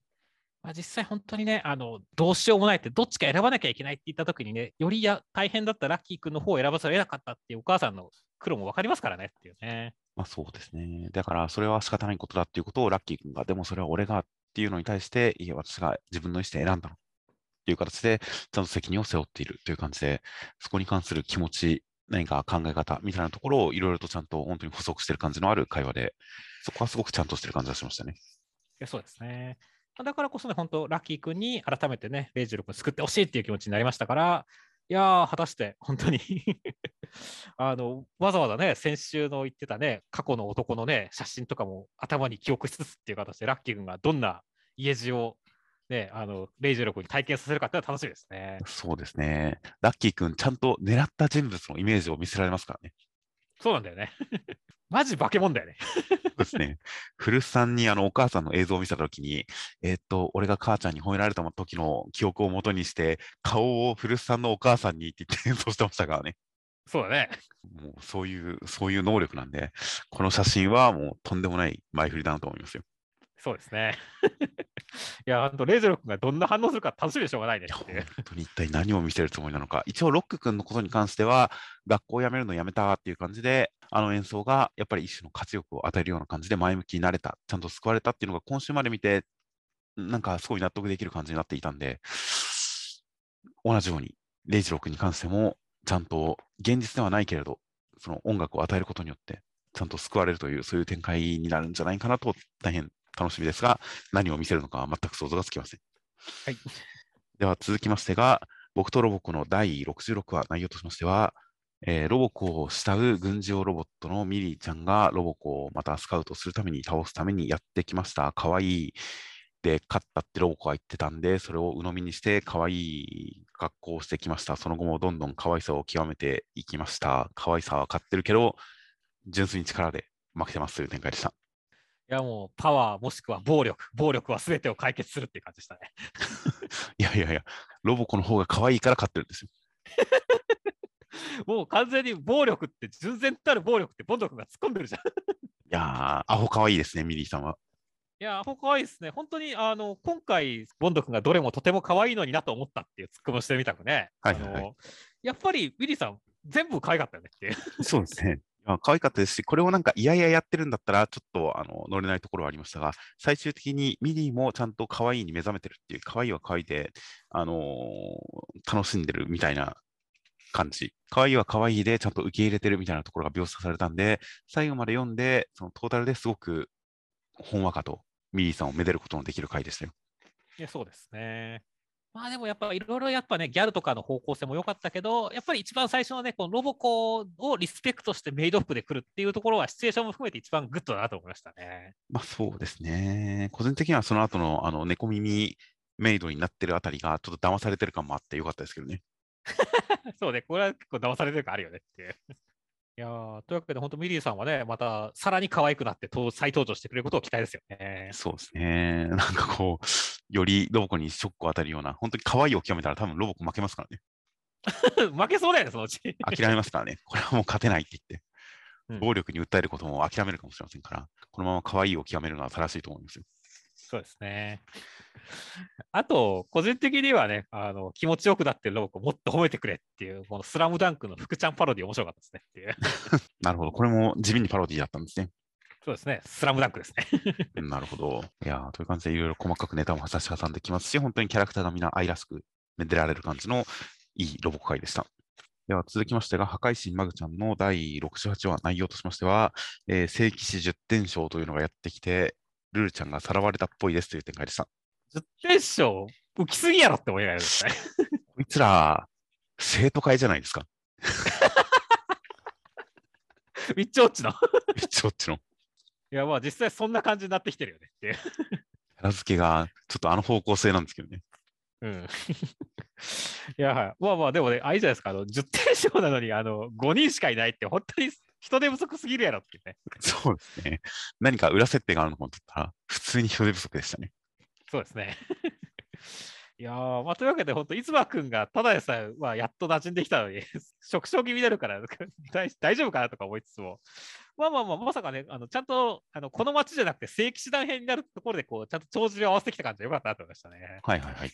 まあ、実際本当にね、あのどうしようもないって、どっちか選ばなきゃいけないって言ったときにね、よりや大変だったラッキー君の方を選ばざるを得なかったっていうお母さんの苦労も分かりますからねっていうね。まあそうですね。だからそれは仕方ないことだっていうことをラッキー君が、でもそれは俺がっていうのに対して、いや、私が自分の意思で選んだのっていう形で、ちゃんと責任を背負っているという感じで、そこに関する気持ち、何か考え方みたいなところをいろいろとちゃんと本当に補足してる感じのある会話で、そこはすごくちゃんとしてる感じがしましたね。いやそうですね。だからこそね、本当、ラッキー君に改めてね、レイジロ君救ってほしいっていう気持ちになりましたから、いやー、果たして本当に あの、わざわざね、先週の言ってたね、過去の男のね、写真とかも頭に記憶しつつっていう形で、ラッキー君がどんな家路をね、あの、レイジロ君に体験させるかっていうのは楽しみですね。そうですね。ラッキー君、ちゃんと狙った人物のイメージを見せられますからね。そうなんだよね。マジ化け物だよね。そうですね。古巣さんにあのお母さんの映像を見せたときに、えーっと、俺が母ちゃんに褒められた時の記憶をもとにして、顔を古巣さんのお母さんにって言って演奏してましたからね。そうだね。もうそういう、そういう能力なんで、この写真はもうとんでもない前振りだなと思いますよ。そうですね。いや、本当、レイジロ君がどんな反応するか楽しみでしょうがないね、本当に一体何を見せるつもりなのか。一応、ロック君のことに関しては、学校を辞めるのやめたっていう感じで、あの演奏がやっぱり一種の活力を与えるような感じで前向きになれた、ちゃんと救われたっていうのが今週まで見て、なんかすごい納得できる感じになっていたんで、同じように、レイジロ君に関しても、ちゃんと現実ではないけれど、その音楽を与えることによって、ちゃんと救われるという、そういう展開になるんじゃないかなと、大変楽しみですが、何を見せるのかは全く想像がつきません。はい。では続きましてが、僕とロボコの第66話、内容としましては、えーロボコを慕う軍事用ロボットのミリーちゃんがロボコをまたスカウトするために倒すためにやってきました。かわいいで勝ったってロボコは言ってたんで、それを鵜呑みにしてかわいい格好をしてきました。その後もどんどん可愛さを極めていきました。可愛さは勝ってるけど、純粋に力で負けてますという展開でした。いや、もう、パワーもしくは暴力。暴力は全てを解決するっていう感じでしたね。いやいやいや、ロボコの方が可愛いから勝ってるんですよ。もう完全に暴力って、純然たる暴力ってボンド君が突っ込んでるじゃん。いやー、アホ可愛いですね、ミリーさんは。いや、ほ可愛いですね。本当に、あの、今回、ボンド君がどれもとても可愛いのになと思ったっていうツッコミをしてみたくね。やっぱり、ウィリーさん、全部可愛かったよねって。そうですね。いや可愛かったですし、これをなんかいやいややってるんだったら、ちょっとあの乗れないところはありましたが、最終的にミリーもちゃんと可愛いに目覚めてるっていう、可愛いは可愛いで、あのー楽しんでるみたいな感じ。可愛いは可愛いで、ちゃんと受け入れてるみたいなところが描写されたんで、最後まで読んで、そのトータルですごくほんわかとミリーさんをめでることのできる回でしたよ。いや、そうですね。まあでもやっぱいろいろやっぱね、ギャルとかの方向性も良かったけど、やっぱり一番最初のね、このロボコをリスペクトしてメイド服で来るっていうところは、シチュエーションも含めて一番グッドだなと思いましたね。まあそうですね。個人的にはその後のあの猫耳メイドになってるあたりがちょっと騙されてる感もあってよかったですけどね。そうね、これは結構騙されてる感あるよねっていう。いやーというわけで、本当ミリーさんはね、またさらに可愛くなってと再登場してくれることを期待ですよね。そうですね。なんかこう、よりロボコにショックを与えるような、本当に可愛いを極めたら多分ロボコ負けますからね。負けそうだよね、そのうち。諦めますからね。これはもう勝てないって言って、うん暴力に訴えることも諦めるかもしれませんから、このまま可愛いを極めるのは正しいと思いますよ。そうですね。あと、個人的にはね、あの気持ちよくなってるロボコもっと褒めてくれっていう、このスラムダンクの福ちゃんパロディ面白かったですねっていう。なるほど。これも地味にパロディだったんですね。そうですね、スラムダンクですね。なるほど。いやーという感じでいろいろ細かくネタも差し挟んできますし、本当にキャラクターがみんな愛らしくめでられる感じのいいロボコ会でした。では続きましてが、破壊神マグちゃんの第68話内容としましては、えー聖騎士10点賞というのがやってきて、ルルちゃんがさらわれたっぽいですという展開でした。10点賞、浮きすぎやろって思いながらですね。こいつら、生徒会じゃないですか。みっちょっちの。めっちゃこっちの。いや、まあ実際そんな感じになってきてるよねって付けがちょっとあの方向性なんですけどね。うん。いや、はい。まあまあ、でもね、あれじゃないですか、あの、10点賞なのに、あの、5人しかいないって、本当に人手不足すぎるやろってね。そうですね。何か裏設定があるのかと思ったら、普通に人手不足でしたね。そうですね。いやー、まあ、というわけで、本当、いつまくんがただでさえ、まあ、やっと馴染んできたのに、触傷気味になるから大大丈夫かなとか思いつつも、まあまあまあ、まさかね、あのちゃんとあのこの街じゃなくて正規手段編になるところで、こうちゃんと帳尻を合わせてきた感じでよかったなと思いましたね。はいはいはい。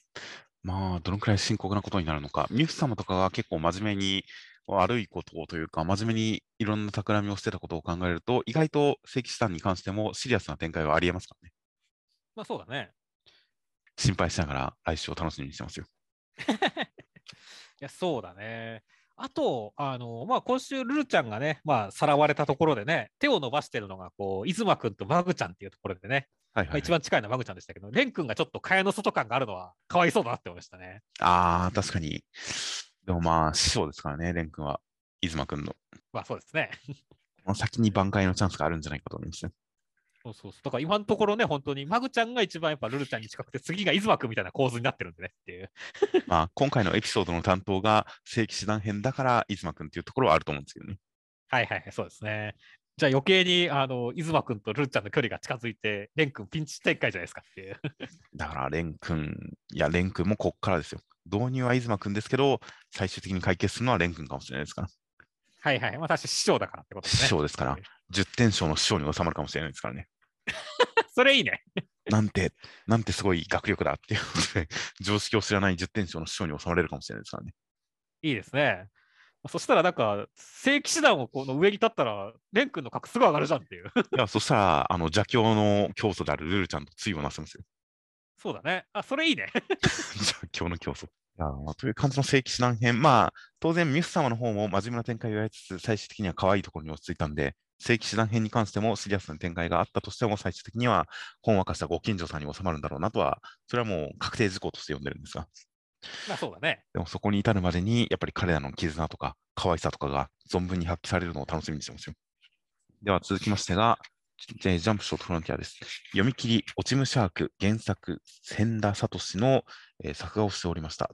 まあ、どのくらい深刻なことになるのか。ミュフ様とかが結構真面目に悪いことをというか、真面目にいろんな企みをしてたことを考えると、意外と正規手段に関してもシリアスな展開はありえますからね。まあそうだね。心配しながら来週を楽しみにしてますよ。いや、そうだね。あと、あの、まあ、今週、ルルちゃんがね、まあ、さらわれたところでね、手を伸ばしてるのが、こう、いずまくんとマグちゃんっていうところでね、はいはい、まあ、はい。一番近いのはマグちゃんでしたけど、レン君がちょっと蚊帳の外感があるのは、かわいそうだなって思いましたね。ああ、確かに。でもまあ、師匠ですからね、レン君は。出馬君の。まあ、そうですね。この先に挽回のチャンスがあるんじゃないかと思いますね。そうそうそう。だから今のところね、本当にマグちゃんが一番やっぱルルちゃんに近くて、次がイズマくんみたいな構図になってるんでねっていう。まあ、今回のエピソードの担当が正規手段編だから、出馬君っていうところはあると思うんですけどね。はいはいはい、そうですね。じゃあ余計に、あの、イズマくんとルルちゃんの距離が近づいて、レン君ピンチ展開じゃないですかっていう。だから、レン君、いや、レン君もこっからですよ。導入は出馬君ですけど、最終的に解決するのはレン君かもしれないですから。はいはい。まあ、確かに師匠だからってことですね。師匠ですから、10点賞の師匠に収まるかもしれないですからね。それいいね。なんて、なんてすごい学力だっていうことで、常識を知らない10点賞の師匠に収まれるかもしれないですからね。いいですね。そしたらなんか、正規手段をこの上に立ったら、レン君の格すごい上がるじゃんっていう。いや、そしたら、あの、邪教の教祖であるルルちゃんと対をなせますよ。そうだね。あ、それいいね。邪教の教祖。という感じの正規手段編。まあ、当然、ミス様の方も真面目な展開をやりつつ、最終的には可愛いところに落ち着いたんで、正規手段編に関してもシリアスな展開があったとしても、最終的には、ほんわかしたご近所さんに収まるんだろうなとは、それはもう確定事項として読んでるんですが、まあそうだね。でもそこに至るまでに、やっぱり彼らの絆とか、可愛さとかが存分に発揮されるのを楽しみにしてますよ。では続きましてが、ジャンプショートフロンティアです。読み切り、落ち武シャーク、原作、千田聡の、えー作画をしておりました。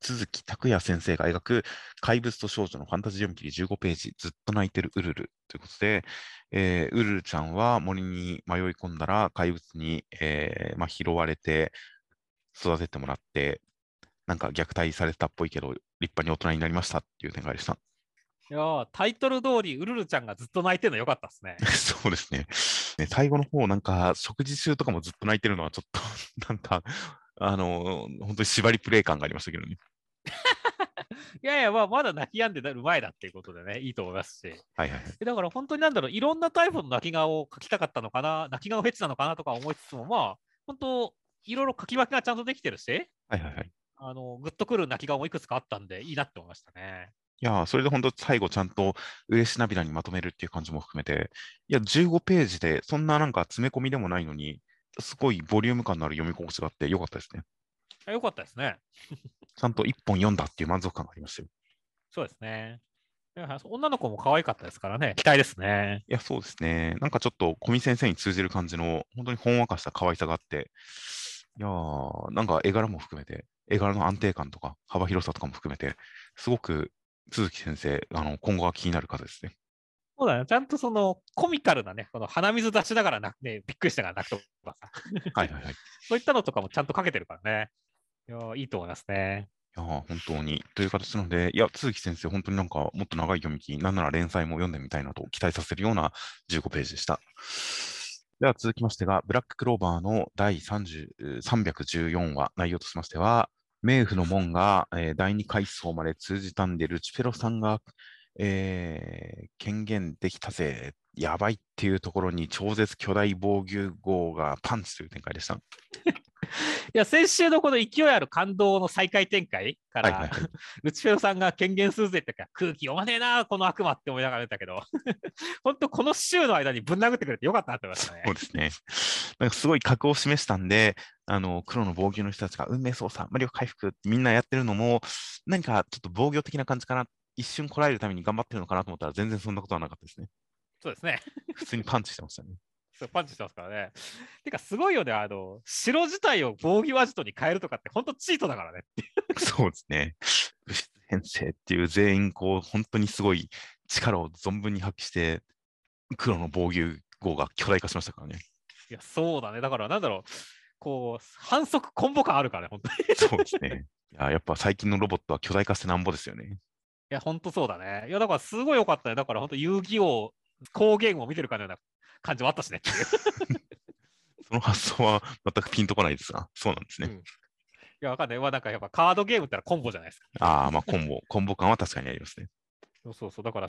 つ鈴木拓也先生が描く怪物と少女のファンタジー読み切り15ページ、ずっと泣いてるウルルということで、えーウルルちゃんは森に迷い込んだら怪物に、えーまあ、拾われて育ててもらって、なんか虐待されてたっぽいけど、立派に大人になりましたっていう展開でした。いやータイトル通り、ウルルちゃんがずっと泣いてるのよかったですね。そうですね。ね最後の方、なんか、食事中とかもずっと泣いてるのは、ちょっと、なんか、あの、本当に縛りプレイ感がありましたけどね。いやいや、まあ、まだ泣き止んでる前だっていうことでね、いいと思いますし。はいはいだから本当になんだろう、いろんなタイプの泣き顔を描きたかったのかな、泣き顔フェチなのかなとか思いつつも、まあ、本当、いろいろ書き分けがちゃんとできてるし、はいはいはい。あの、グッとくる泣き顔もいくつかあったんで、いいなって思いましたね。いやー、それで本当、最後ちゃんと嬉し涙にまとめるっていう感じも含めて、いや、15ページで、そんななんか詰め込みでもないのに、すごいボリューム感のある読み心地があってよかったですね。あよかったですね。ちゃんと一本読んだっていう満足感がありましたよ。そうですね。女の子も可愛かったですからね、期待ですね。いや、そうですね。なんかちょっと、小見先生に通じる感じの、本当にほんわかした可愛さがあって、いやー、なんか絵柄も含めて、絵柄の安定感とか幅広さとかも含めて、すごく鈴木先生、あの今後は気になる方ですね。そうだね。ちゃんとそのコミカルなね、この鼻水出しながらな、ね、びっくりしたから泣くとかさ。はいはいはい。そういったのとかもちゃんとかけてるからね。いやいいと思いますね。いや本当に。という形なので、いや、鈴木先生、本当になんかもっと長い読み切り、なんなら連載も読んでみたいなと期待させるような15ページでした。では続きましてが、ブラッククローバーの第30 314話、内容としましては、冥府の門が、えー、第2階層まで通じたんで、ルチフェロさんが、えー、権限できたぜ、やばいっていうところに超絶巨大防御号がパンチという展開でした。いや、先週のこの勢いある感動の再開展開から、はいはいはい、ルチフェロさんが権限するぜってか、空気読まねえな、この悪魔って思いながら出たけど、本当、この週の間にぶん殴ってくれてよかったなって思いましたね。そうですね。なんかすごい格を示したんで、あの黒の防御の人たちが運命操作、魔力回復みんなやってるのも、何かちょっと防御的な感じかな、一瞬こらえるために頑張ってるのかなと思ったら、全然そんなことはなかったですね。そうですね。普通にパンチしてましたね。そうパンチしてますからね。てか、すごいよね、あの、城自体を防御アジトに変えるとかって、本当チートだからね。そうですね。物質編成っていう全員、こう、本当にすごい力を存分に発揮して、黒の防御号が巨大化しましたからね。いや、そうだね。だから、なんだろう。こう、反則コンボ感あるからね、本当に。そうですね。いや、やっぱ最近のロボットは巨大化してなんぼですよね。いや、本当そうだね。いや、だからすごい良かったね。だから本当、遊戯王、ームを見てるかのような感じはあったしね。その発想は全くピンとこないですが、そうなんですね。うん、いや、わかんない。まあ、なんかやっぱカードゲームってのはコンボじゃないですか。ああ、まあコンボ、コンボ感は確かにありますね。そうそうそう。だから、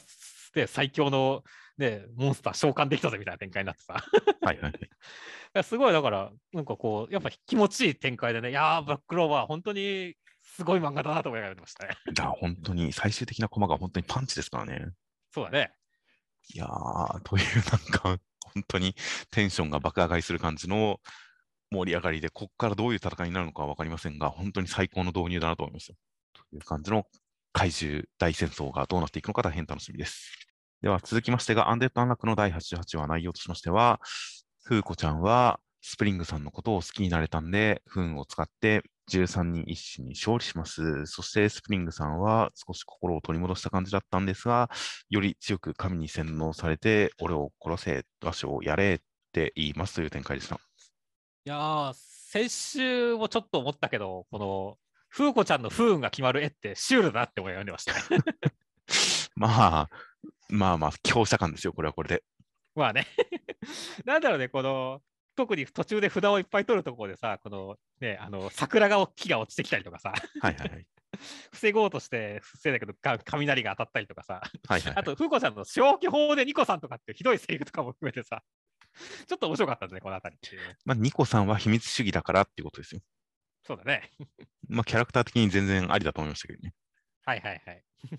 で、最強の、ね、モンスター召喚できたぜみたいな展開になってさ。はいはい。すごい、だから、なんかこう、やっぱ気持ちいい展開でね、いやー、ブラックローバー、本当にすごい漫画だなと思いながらましたね。いや、本当に最終的なコマが本当にパンチですからね。そうだね。いやー、というなんか、本当にテンションが爆上がりする感じの盛り上がりで、ここからどういう戦いになるのかは分かりませんが、本当に最高の導入だなと思いますよ。という感じの怪獣大戦争がどうなっていくのか大変楽しみです。では続きましてが、アンデッド・アンラックの第88話内容としましては、フーコちゃんはスプリングさんのことを好きになれたんで、不運を使って13人一首に勝利します。そしてスプリングさんは少し心を取り戻した感じだったんですが、より強く神に洗脳されて、俺を殺せ、場所をやれって言いますという展開でした。いやー、先週もちょっと思ったけど、この、風子ちゃんの不運が決まる絵ってシュールだなって思いましたね。まあ、まあまあ、強者感ですよ、これはこれで。まあね。なんだろうね、この、特に途中で札をいっぱい取るところでさ、このね、あの桜が木が落ちてきたりとかさ、はいはい、はい、防ごうとして防いだけど雷が当たったりとかさ、はいはい、あと、風子ちゃんの消去法でニコさんとかってひどいセリフとかも含めてさ、ちょっと面白かったんですね、このあたりまあ、ニコさんは秘密主義だからっていうことですよ。そうだね。まあ、キャラクター的に全然ありだと思いましたけどね。はいはいはい。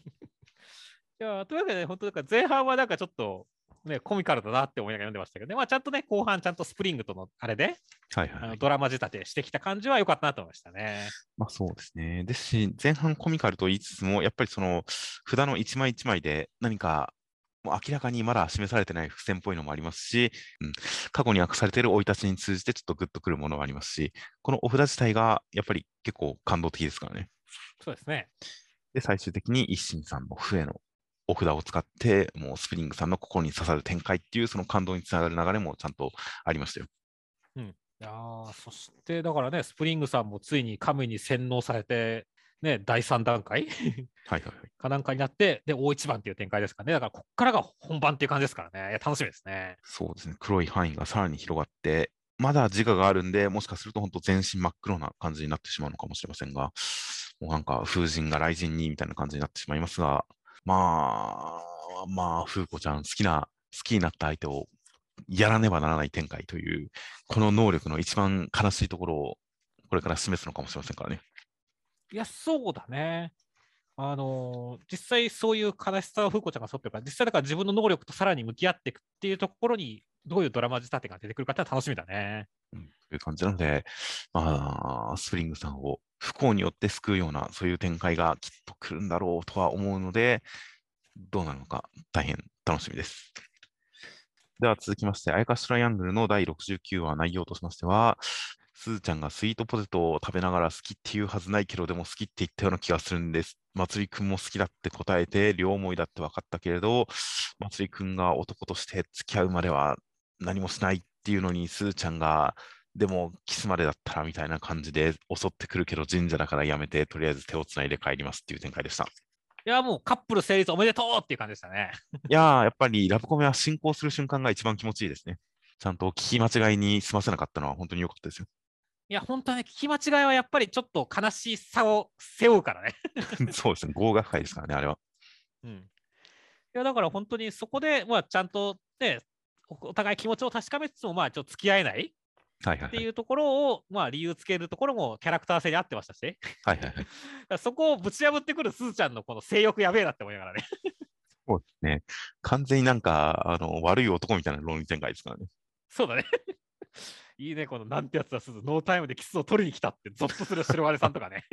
いやというわけで、本当前半はなんかちょっとね、コミカルだなって思いながら読んでましたけどね、まあ、ちゃんとね、後半ちゃんとスプリングとのあれで、はいはい、あのドラマ仕立てしてきた感じは良かったなと思いましたね。まあそうですね。ですし、前半コミカルと言いつつも、やっぱりその札の一枚一枚で何かもう明らかにまだ示されてない伏線っぽいのもありますし、うん、過去に明かされている生い立ちに通じてちょっとグッとくるものがありますし、このお札自体がやっぱり結構感動的ですからね。そうですね。で、最終的に一心さんの笛のお札を使って、もうスプリングさんの心に刺さる展開っていう、その感動につながる流れもちゃんとありましたよ。うん。いやそしてだからね、スプリングさんもついに神に洗脳されて、ね、第3段階はいはい、はい、かなんかになって、で、大一番っていう展開ですかね。だから、ここからが本番っていう感じですからね。楽しみですね。そうですね。黒い範囲がさらに広がって、まだ自我があるんで、もしかすると本当全身真っ黒な感じになってしまうのかもしれませんが、もうなんか風神が雷神にみたいな感じになってしまいますが、まあ、まあ、風子ちゃん好きな、好きになった相手をやらねばならない展開という、この能力の一番悲しいところをこれから示すのかもしれませんからね。いや、そうだね。あのー、実際そういう悲しさを風子ちゃんが沿ってるから、実際だから自分の能力とさらに向き合っていくっていうところに、どういうドラマ仕立てが出てくるかって楽しみだね。うん、という感じなので、まあ、スプリングさんを不幸によって救うような、そういう展開がきっと来るんだろうとは思うので、どうなるのか大変楽しみです。では続きまして、アイカストライアングルの第69話内容としましては、すーちゃんがスイートポテトを食べながら好きっていうはずないけど、でも好きって言ったような気がするんです。まつりくんも好きだって答えて、両思いだって分かったけれど、まつりくんが男として付き合うまでは何もしないっていうのに、すーちゃんが、でもキスまでだったらみたいな感じで襲ってくるけど、神社だからやめて、とりあえず手をつないで帰りますっていう展開でした。いや、もうカップル成立おめでとうっていう感じでしたね。いやー、やっぱりラブコメは進行する瞬間が一番気持ちいいですね。ちゃんと聞き間違いに済ませなかったのは本当に良かったですよ。いや、本当に聞き間違いはやっぱりちょっと悲しさを背負うからね。そうですね、合学会ですからね、あれは。うん。いや、だから本当にそこで、まあ、ちゃんとね、おお互い気持ちを確かめつつも、まあ、ちょっと付き合えない。っていうところを、まあ、理由つけるところもキャラクター性に合ってましたし、はいはいはい。ら そこをぶち破ってくるすずちゃんのこの性欲やべえなって思いながらね。そうですね。完全になんか、あの、悪い男みたいな論理展開ですからね。そうだね。いいね、このなんてやつだ、すず、ノータイムでキスを取りに来たって、ゾッとする白金さんとかね。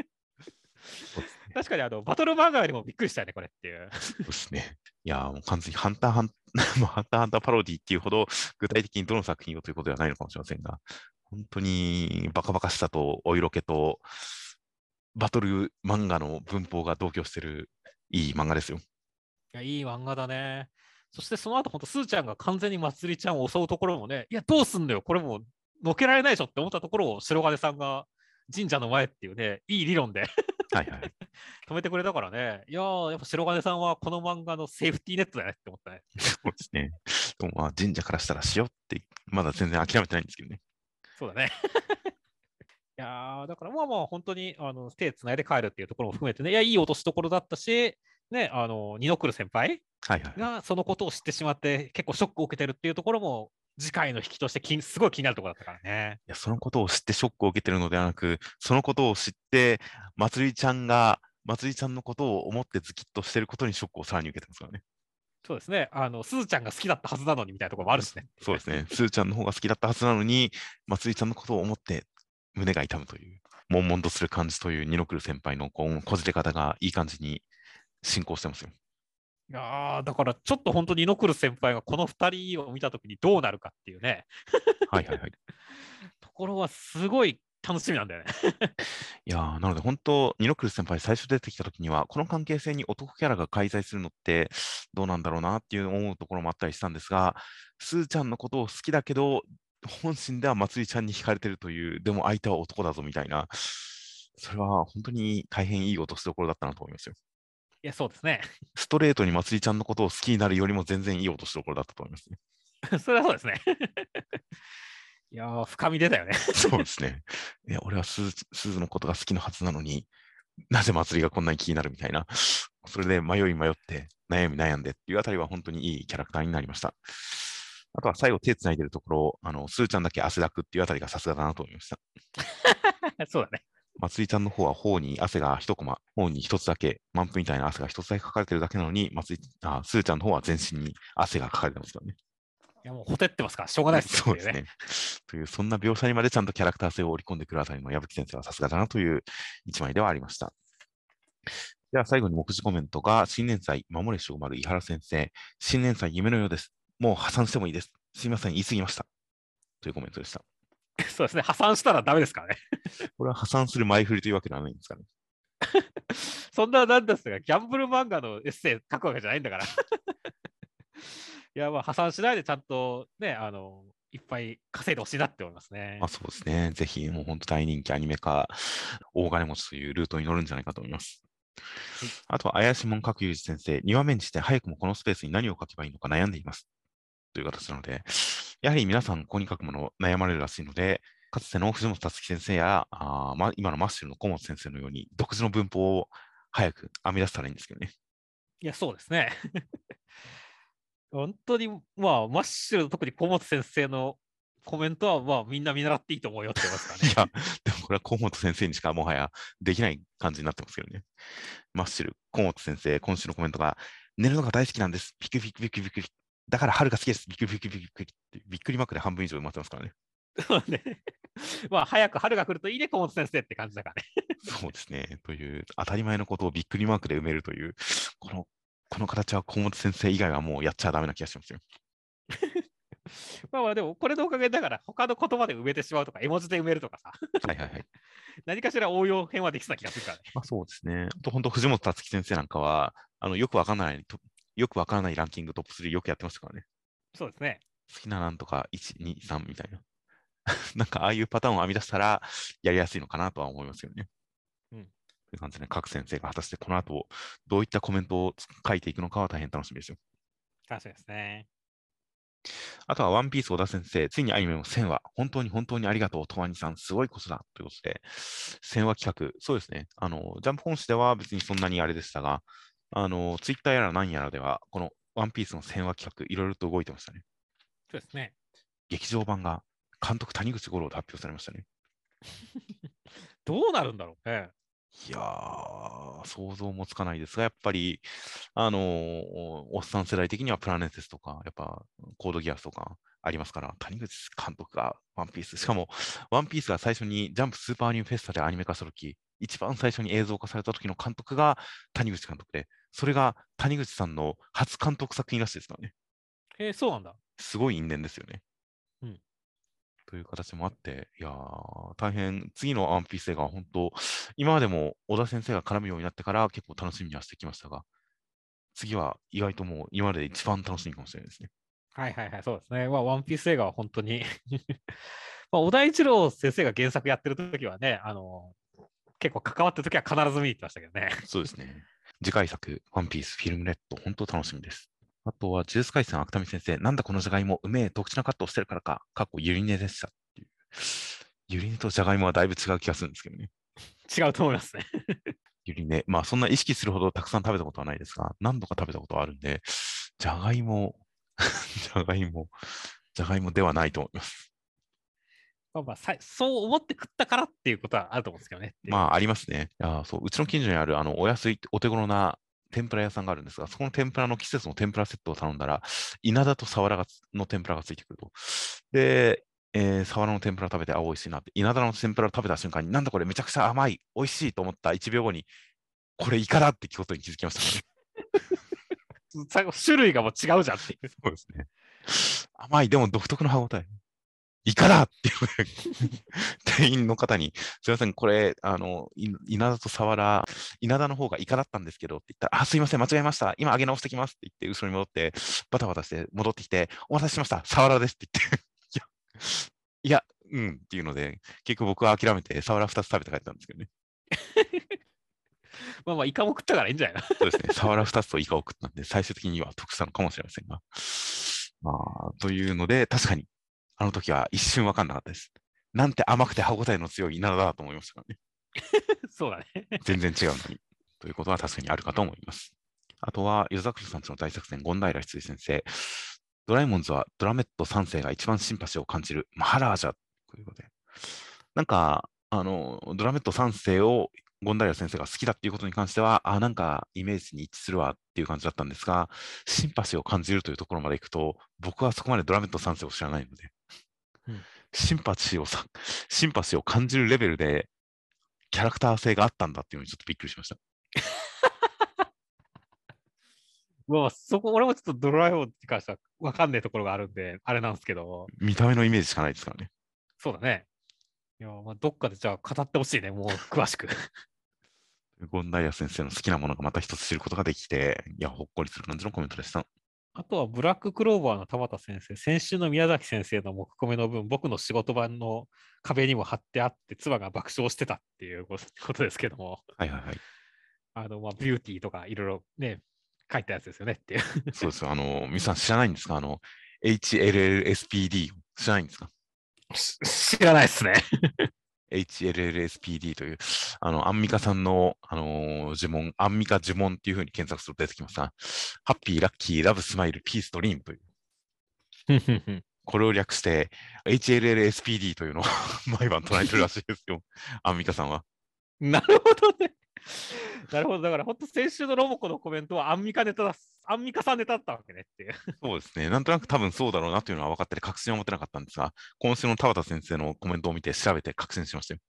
確かにあのバトル漫画よりもびっくりしたよね、これっていう。そうですね。いやー、もう完全にハンターハン、まあハンターハンターパロディっていうほど具体的にどの作品をということではないのかもしれませんが、本当にバカバカしさとお色気とバトル漫画の文法が同居してるいい漫画ですよ。いや、いい漫画だね。そしてその後、ほんと、すーちゃんが完全にまつりちゃんを襲うところもね、いや、どうすんのよ、これもう、のけられないでしょって思ったところを、白金さんが神社の前っていうね、いい理論ではいはい。止めてくれたからね、いやー、やっぱ白金さんはこの漫画のセーフティーネットだねって思ったね。そうですね。でもまあ神社からしたらしようって、まだ全然諦めてないんですけどね。そうだね。いやーだからまあまあ本当にあの手つないで帰るっていうところも含めてね、いや、いい落としどころだったし、ね、あの、二の来る先輩。がそのことを知ってしまって結構ショックを受けてるっていうところも次回の引きとしてきんすごい気になるところだったからね。いや、そのことを知ってショックを受けてるのではなく、そのことを知って、まつりちゃんが、まつりちゃんのことを思ってズキッとしてることにショックをさらに受けてますからね。そうですね。あの、すずちゃんが好きだったはずなのにみたいなところもあるしね。そうですね。すーちゃんの方が好きだったはずなのに、まつりちゃんのことを思って胸が痛むという、悶々とする感じという二の来る先輩のこうこじれ方がいい感じに進行してますよ。いやーだからちょっと本当に猪来る先輩がこの2人を見たときにどうなるかっていうね、はいはいはい。ところはすごい楽しみなんだよね。いやーなので本当、ニノクル先輩最初出てきたときには、この関係性に男キャラが介在するのってどうなんだろうなっていう思うところもあったりしたんですが、すーちゃんのことを好きだけど、本心ではまつりちゃんに惹かれてるという、でも相手は男だぞみたいな、それは本当に大変いい落としどころだったなと思いますよ。いや、そうですね。ストレートにまつりちゃんのことを好きになるよりも全然いい落としどころだったと思いますね。それはそうですね。いやー深み出たよね。そうですね。いや、俺はすずすずのことが好きなはずなのに、なぜ祭りがこんなに気になるみたいな、それで迷い迷って、悩み悩んでっていうあたりは本当にいいキャラクターになりました。あとは最後手つないでるところ、あの、すーちゃんだけ汗だくっていうあたりがさすがだなと思いました。そうだね。まつりちゃんの方は頬に汗が一コマ、頬に一つだけ、満腹みたいな汗が一つだけかかれてるだけなのに、まつりあすーちゃんの方は全身に汗がかかれてますからね。いや、もうほてってますから、しょうがないですよそうですね。という、そんな描写にまでちゃんとキャラクター性を織り込んでくるあたりの矢吹先生はさすがだなという一枚ではありました。では最後に目次コメントが、新年祭、守れしおまる井原先生、新年祭夢のようです。もう破産してもいいです。すいません、言い過ぎました。というコメントでした。そうですね。破産したらダメですからね。これは破産する前振りというわけではないんですかね。そんな、なんですが、ギャンブル漫画のエッセイ書くわけじゃないんだから。いや、まあ、破産しないでちゃんとね、あの、いっぱい稼いでほしいなって思いますねまあ、。そうですね。ぜひ、もう本当大人気アニメ化、大金持ちというルートに乗るんじゃないかと思います。あとは、怪しいもん各有事先生、2話目にして早くもこのスペースに何を書けばいいのか悩んでいます。という形なので、やはり皆さん、ここに書くもの悩まれるらしいので、かつての藤本達樹先生や、あーま、今のマッシュルの小本先生のように、独自の文法を早く編み出したらいいんですけどね。いや、そうですね。本当に、まあ、マッシュル、特に小本先生のコメントは、まあ、みんな見習っていいと思うよって言いますからね。いや、でもこれは小本先生にしかもはやできない感じになってますけどね。マッシュル、小本先生、今週のコメントが、寝るのが大好きなんです。ビクビクビクビクビク。だから春が好きです。ビクビクビクビクって、びっくりマークで半分以上埋まってますからね。そうね。まあ、早く春が来るといいね、小本先生って感じだからね。そうですね。という、当たり前のことをびっくりマークで埋めるという、この、この形は小本先生以外はもうやっちゃダメな気がしますよ。まあまあでも、これのおかげだから、他の言葉で埋めてしまうとか、絵文字で埋めるとかさ、はいはいはい。何かしら応用編はできそうな気がするからね。まあ、そうですね。あと本当、藤本達樹先生なんかは、あのよくわからないと、よくわからないランキングトップ3よくやってましたからね。そうですね。好きななんとか1、2、3みたいな。なんかああいうパターンを編み出したらやりやすいのかなとは思いますよね。うんという感じで、ね、各先生が果たしてこの後どういったコメントを書いていくのかは大変楽しみですよ。確かにですね。あとはワンピース小田先生、ついにアニメも1000話、本当に本当にありがとう、とわにさん、すごいことだということで、1000話企画、そうですね、あのジャンプ本誌では別にそんなにあれでしたが、あのツイッターやら何やらでは、このワンピースの1000話企画、いろいろと動いてましたね。そうですね。劇場版が監督谷口五郎で発表されましたね。どうなるんだろうね。いやー、想像もつかないですが、やっぱり、あのーおっさん世代的にはプラネテスとか、やっぱコードギアスとかありますから、谷口監督がワンピース、しかもワンピースが最初にジャンプスーパーニューフェスタでアニメ化したとき、一番最初に映像化された時の監督が谷口監督で、それが谷口さんの初監督作品らしいですからね。えーそうなんだ。すごい因縁ですよね。うんという形もあって、いやー、大変、次のワンピース映画は本当、今までも小田先生が絡むようになってから結構楽しみにはしてきましたが、次は意外ともう今までで一番楽しみかもしれないですね。はいはいはい、そうですね。まあ、ワンピース映画は本当に まあ、小田一郎先生が原作やってる時はね、あの結構関わってる時は必ず見に行ってましたけどね。そうですね。次回作、ワンピース、フィルムレッド、本当楽しみです。あとは、ジュース回戦、芥見先生、なんだこのじゃがいも、うめえ、特殊なカットをしてるからか、過去ゆりねでしたっていう。ゆりねとじゃがいもはだいぶ違う気がするんですけどね。違うと思いますね。ゆりね、まあそんな意識するほどたくさん食べたことはないですが、何度か食べたことはあるんで、じゃがいも、じゃがいも、じゃがいもではないと思います。まあまあさそう思って食ったからっていうことはあると思うんですけどね。まあありますね。いやそううちの近所にあるあのお安い、お手頃な天ぷら屋さんがあるんですが、そこの天ぷらの季節の天ぷらセットを頼んだら、稲田とサワラがつの天ぷらがついてくると。で、えー、サワラの天ぷら食べて、あ、美味しいなって、稲田の天ぷらを食べた瞬間に、なんだこれめちゃくちゃ甘い、美味しいと思った1秒後に、これイカだってことに気づきましたね。最後種類がもう違うじゃんっていう。そうですね。甘い、でも独特の歯応え。イカだっていう店員の方に、すいません、これ、あの、い稲田とサワラ、稲田の方がイカだったんですけどって言ったら、あ、すいません、間違えました。今揚げ直してきますって言って、後ろに戻って、バタバタして戻ってきて、お待たせしました、サワラですって言って、いや、いや、うんっていうので、結局僕は諦めて、サワラ2つ食べて帰ったんですけどね。まあまあ、イカも食ったからいいんじゃないの？そうですね、サワラ2つとイカを食ったんで、最終的には得したのかもしれませんが。まあ、というので、確かに、あの時は一瞬分かんなかったです。なんて甘くて歯応えの強い稲田だと思いましたからね。そうだね。全然違うのに。ということは確かにあるかと思います。あとは、夜桜さんちの大作戦、権平羊先生。ドラえもんズはドラメット3世が一番シンパシーを感じるマハラージャということで。なんか、あの、ドラメット3世を権平先生が好きだっていうことに関しては、あ、なんかイメージに一致するわっていう感じだったんですが、シンパシーを感じるというところまでいくと、僕はそこまでドラメット3世を知らないので、うんシンパシーをさ、シンパシーを感じるレベルで、キャラクター性があったんだっていうのにちょっとびっくりしました。まあ、そこ、俺もちょっとドラえもんに関しては分かんないところがあるんで、あれなんですけど、見た目のイメージしかないですからね。そうだね。いや、まあ、どっかでじゃあ語ってほしいね、もう詳しく。ゴンダイヤ先生の好きなものがまた一つ知ることができて、いや、ほっこりする感じのコメントでした。あとはブラッククローバーの田畑先生、先週の宮崎先生の木込めの分、僕の仕事場の壁にも貼ってあって、妻が爆笑してたっていうことですけども、はいはいはい。あの、まあ、ビューティーとかいろいろね、書いたやつですよねっていう。そうですよ。あの、皆さん知らないんですか？あの、HLLSPD 知らないんですか？知らないですね。HLLSPD という、あの、アンミカさんの、あのー呪文、アンミカ呪文っていうふうに検索すると出てきますが、ハッピー、ラッキー、ラブ、スマイル、ピース、ドリームという、これを略して、HLLSPD というのを 毎晩唱えてるらしいですよ。アンミカさんは。なるほどね。なるほど。だから本当先週のロボコのコメントはアンミカネタだ、アンミカさんネタだったわけねっていう。そうですね。なんとなく多分そうだろうなというのは分かってて確信は持ってなかったんですが、今週の田畑先生のコメントを見て調べて確信しましたよ。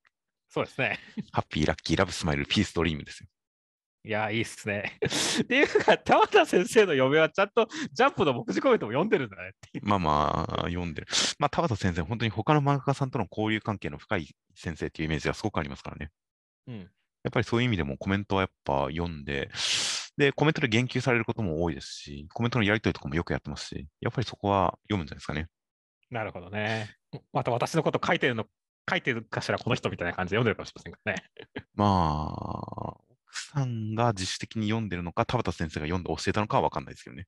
そうですね。ハッピー、ラッキー、ラブ、スマイル、ピース、ドリームですよ。いや、いいっすね。っていうか、田畑先生の嫁はちゃんとジャンプの目次コメントも読んでるんだねっていう。まあまあ、読んでる。まあ、田畑先生、本当に他の漫画家さんとの交流関係の深い先生っていうイメージがすごくありますからね。うん。やっぱりそういう意味でもコメントはやっぱ読んで、で、コメントで言及されることも多いですし、コメントのやり取りとかもよくやってますし、やっぱりそこは読むんじゃないですかね。なるほどね。また私のこと書いてるの、書いてるかしら、この人みたいな感じで読んでるかもしれませんからね。まあ、奥さんが自主的に読んでるのか、田畑先生が読んで教えたのかは分かんないですけどね。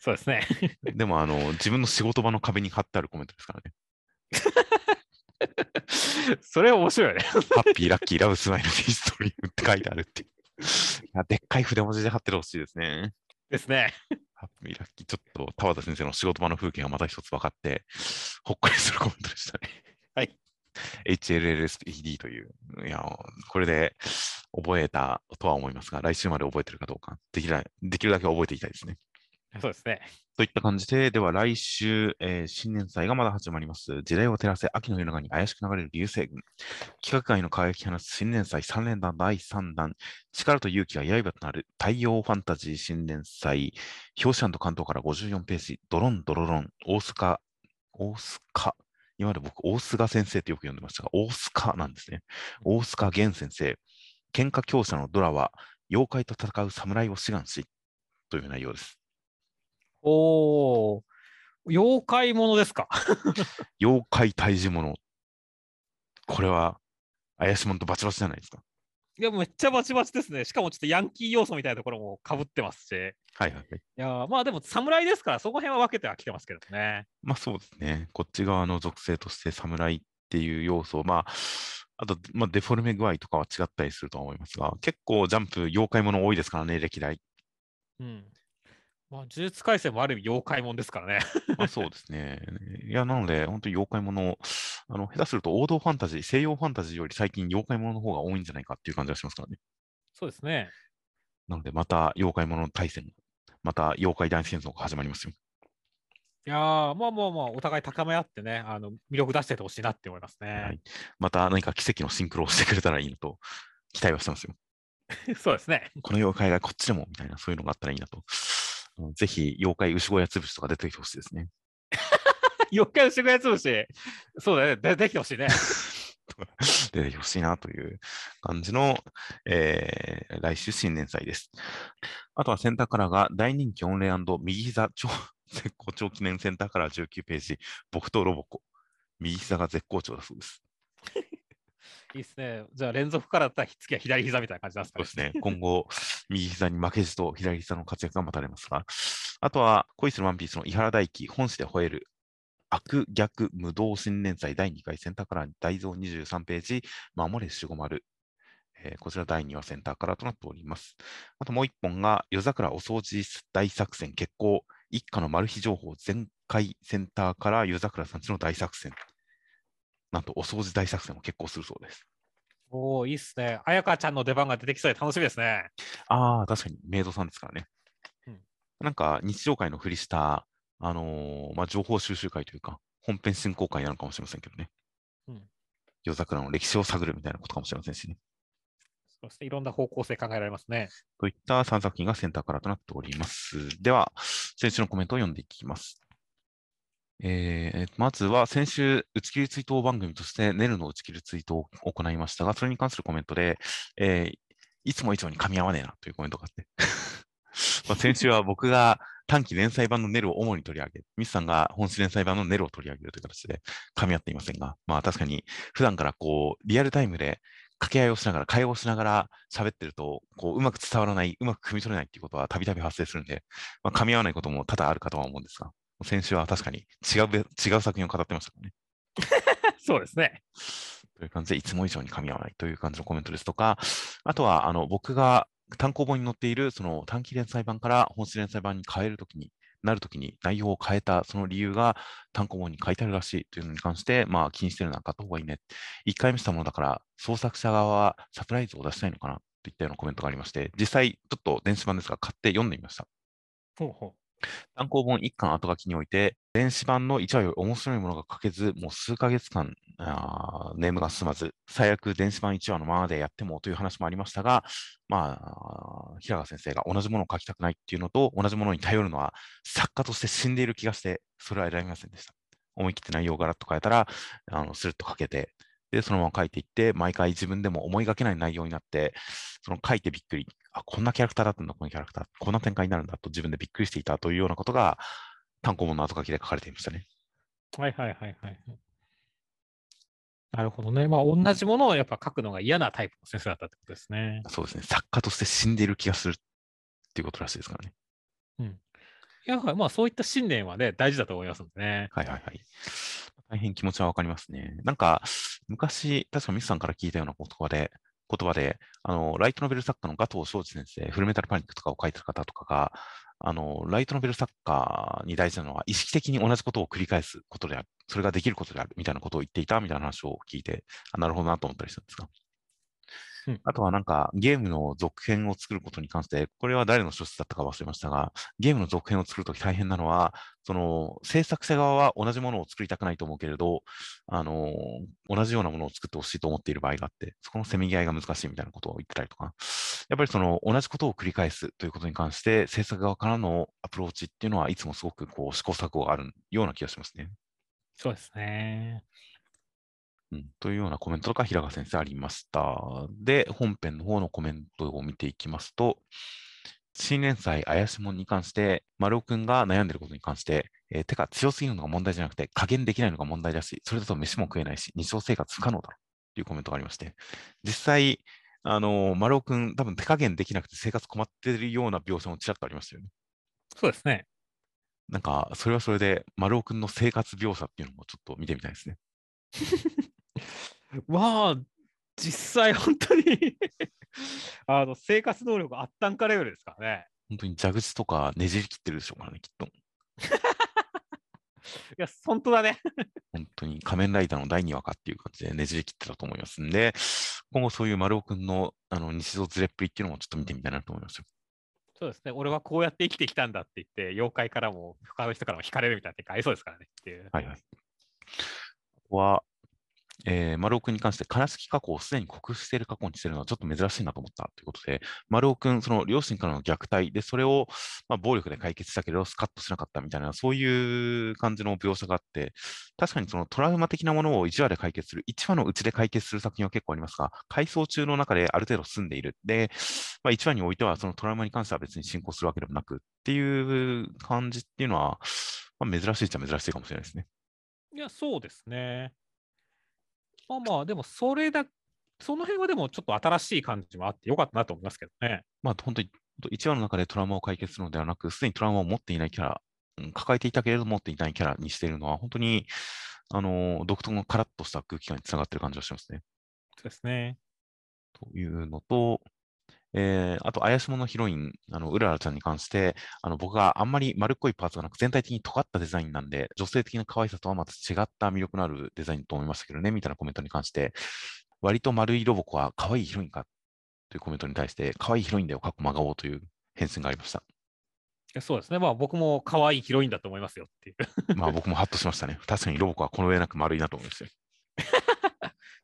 そうですね。でも、あの、自分の仕事場の壁に貼ってあるコメントですからね。それ面白いよね。ハッピー、ラッキー、ラブ、スマイル、ヒストリーって書いてあるっていう。でっかい筆文字で貼っててほしいですね。ですね。ハッピー、ラッキー、ちょっと田畑先生の仕事場の風景がまた一つ分かって、ほっこりするコメントでしたね。はい。HLLSPD という、いや、これで覚えたとは思いますが、来週まで覚えてるかどうか、できるできるだけ覚えていきたいですね。そうですね。といった感じで、では来週、えー新年祭がまだ始まります。時代を照らせ秋の夜長に怪しく流れる流星群。企画界の輝き放つ新年祭3連弾第3弾。力と勇気が刃となる太陽ファンタジー新年祭。表紙関東から54ページ。ドロンドロロン。大須賀、大須賀？今まで僕、大須賀先生ってよく読んでましたが、大須賀なんですね。大須賀源先生。喧嘩強者のドラは、妖怪と戦う侍を志願し、という内容です。おー、妖怪ものですか？妖怪退治者。これは、怪しいものとバチバチじゃないですか。いや、めっちゃバチバチですね。しかもちょっとヤンキー要素みたいなところもかぶってますし。いはいはいはい。やー、まあでも侍ですから、そこ辺は分けてはきてますけどね。まあそうですね。こっち側の属性として侍っていう要素、まあ、あと、まあ、デフォルメ具合とかは違ったりするとは思いますが、結構ジャンプ、妖怪もの多いですからね、歴代。うん。まあ、呪術廻戦もある意味妖怪もんですからね。まあそうですね。いや、なので、本当に妖怪もの、あの、下手すると王道ファンタジー、西洋ファンタジーより最近妖怪ものの方が多いんじゃないかっていう感じがしますからね。そうですね。なので、また妖怪もの対戦、また妖怪大戦争が始まりますよ。いやー、まあまあまあ、お互い高め合ってね、あの魅力出しててほしいなって思いますね。はい。また何か奇跡のシンクロをしてくれたらいいのと、期待はしてますよ。そうですね。この妖怪がこっちでもみたいな、そういうのがあったらいいなと。ぜひ、妖怪牛小屋潰しとか出てきてほしいですね。妖怪牛小屋潰し、そうだね、出てきてほしいね。出てきてほしいなという感じの、えー来週新年祭です。あとはセンターカラーが大人気オンレイ右膝超 絶好調記念センターカラー19ページ、僕とロボコ。右膝が絶好調だそうです。いいですね。じゃあ連続からだったら次は左膝みたいな感じなんですかそうですね。今後、右膝に負けじと左膝の活躍が待たれますが、あとは、恋するワンピースの井原大輝、本誌で吠える、悪逆無道新年祭第2回センターカラー大蔵23ページ、守れ守護丸。えーこちら第2話センターカラーとなっております。あともう1本が、夜桜お掃除大作戦決行、一家のマル秘情報全開センターから夜桜さんちの大作戦。なんと、お掃除大作戦を決行するそうです。おおいいっすね。彩香ちゃんの出番が出てきそうで楽しみですね。ああ、確かにメイドさんですからね。うんなんか日常会のふりした、あのーまあ、情報収集会というか、本編進行会なのかもしれませんけどね。うん夜桜の歴史を探るみたいなことかもしれませんしね。そしていろんな方向性考えられますね。といった3作品がセンターカラーとなっております。では、先週のコメントを読んでいきます。えーまずは先週、打ち切り追悼番組として、ネルの打ち切り追悼を行いましたが、それに関するコメントで、えーいつも以上に噛み合わねえなというコメントがあって。まあ先週は僕が短期連載版のネルを主に取り上げ、ミスさんが本誌連載版のネルを取り上げるという形で噛み合っていませんが、まあ確かに普段からこう、リアルタイムで掛け合いをしながら、会話をしながら喋ってると、こう、うまく伝わらない、うまく汲み取れないっていうことはたびたび発生するんで、まあ、噛み合わないことも多々あるかとは思うんですが、先週は確かに違うべ、違う作品を語ってましたからね。そうですね。という感じで、いつも以上に噛み合わないという感じのコメントですとか、あとは、あの、僕が単行本に載っている、その短期連載版から本誌連載版に変えるときに、なるときに内容を変えた、その理由が単行本に書いてあるらしいというのに関して、まあ気にしてるなら買った方がいいね。一回見せたものだから、創作者側はサプライズを出したいのかなといったようなコメントがありまして、実際、ちょっと電子版ですが、買って読んでみました。ほうほう単行本1巻後書きにおいて、電子版の1話より面白いものが書けず、もう数ヶ月間、あーネームが進まず、最悪電子版1話のままでやってもという話もありましたが、まあ、平川先生が同じものを書きたくないっていうのと、同じものに頼るのは作家として死んでいる気がして、それは選びませんでした。思い切って内容をガラッと変えたら、あのスルッと書けて、で、そのまま書いていって、毎回自分でも思いがけない内容になって、その書いてびっくり、あ、こんなキャラクターだったんだ、このキャラクター、こんな展開になるんだと自分でびっくりしていたというようなことが、単行本の後書きで書かれていましたね。はいはいはいはい。なるほどね。まあ、同じものをやっぱ書くのが嫌なタイプの先生だったってことですね。そうですね。作家として死んでいる気がするっていうことらしいですからね。いや、まあ、そういった信念はね、大事だと思いますんでね。はいはいはい。大変気持ちはわかりますね。なんか、昔、確かミスさんから聞いたような言葉で、言葉で、あの、ライトノベル作家のガトー昌司先生、フルメタルパニックとかを書いてる方とかが、あの、ライトノベル作家に大事なのは、意識的に同じことを繰り返すことである。それができることである。みたいなことを言っていたみたいな話を聞いて、なるほどなと思ったりしたんですが。うんあとはなんか、ゲームの続編を作ることに関して、これは誰の書説だったか忘れましたが、ゲームの続編を作るとき大変なのは、その制作者側は同じものを作りたくないと思うけれど、あの同じようなものを作ってほしいと思っている場合があって、そこのせめぎ合いが難しいみたいなことを言ってたりとか、やっぱりその同じことを繰り返すということに関して、制作側からのアプローチっていうのはいつもすごくこう試行錯誤があるような気がしますね。そうですね。うん、というようなコメントが平川先生ありました。で、本編の方のコメントを見ていきますと、新連載怪しもんに関して、丸尾くんが悩んでることに関して、えーてか強すぎるのが問題じゃなくて、加減できないのが問題だし、それだと飯も食えないし、日常生活不可能だろというコメントがありまして、実際、あのー丸尾くん、多分手加減できなくて生活困っているような描写もちらっとありましたよね。そうですね。なんか、それはそれで、丸尾くんの生活描写っていうのもちょっと見てみたいですね。まあ、実際本当に あの生活能力あったんかレベルですからね。本当に蛇口とかねじり切ってるでしょうからね、きっと。いや、本当だね。本当に仮面ライダーの第2話かっていう感じでねじり切ってたと思いますんで、今後そういう丸尾くんのあの日常ずれっぷりっていうのもちょっと見てみたいなと思いますよ。そうですね。俺はこうやって生きてきたんだって言って、妖怪からも、他の人からも惹かれるみたいな展開ありそうですからねっていう。はいはい。あとは、えー丸尾くんに関して、悲しき過去をすでに克服している過去にしているのはちょっと珍しいなと思ったということで、丸尾くん、その両親からの虐待で、それを、まあ、暴力で解決したけど、スカッとしなかったみたいな、そういう感じの描写があって、確かにそのトラウマ的なものを1話で解決する、1話のうちで解決する作品は結構ありますが、回想中の中である程度進んでいる。で、まあ、1話においては、そのトラウマに関しては別に進行するわけでもなくっていう感じっていうのは、まあ、珍しいっちゃ珍しいかもしれないですね。いや、そうですね。まあまあ、でもそれだ、その辺はでもちょっと新しい感じもあってよかったなと思いますけどね。まあ、本当に1話の中でトラウマを解決するのではなく、すでにトラウマを持っていないキャラ、うん抱えていたけれど持っていないキャラにしているのは、本当に、あの独特のカラッとした空気感につながっている感じがしますね。そうですね。というのと、えーあと、怪しものヒロイン、あの、うららちゃんに関して、あの、僕があんまり丸っこいパーツがなく、全体的に尖ったデザインなんで、女性的な可愛さとはまた違った魅力のあるデザインと思いましたけどね、みたいなコメントに関して、割と丸いロボコは可愛いヒロインかというコメントに対して、可愛いヒロインだよ、かっこ真顔という返信がありました。そうですね。まあ僕も可愛いヒロインだと思いますよっていう。まあ僕もハッとしましたね。確かにロボコはこの上なく丸いなと思いましたよ。い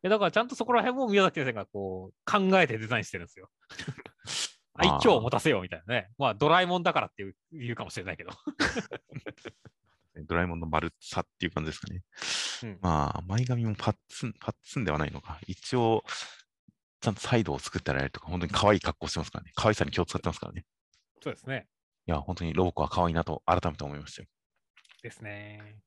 やだからちゃんとそこら辺も宮崎先生がこう考えてデザインしてるんですよ。愛嬌を持たせようみたいなね。まあドラえもんだからっていう言うかもしれないけど。ドラえもんの丸さっていう感じですかね。うんまあ、前髪もパッツン、パッツンではないのか。一応、ちゃんとサイドを作ってられるとか、本当に可愛い格好してますからね。可愛さに気を使ってますからね。そうですね。いや、本当にロボコは可愛いなと改めて思いましたよ。ですね。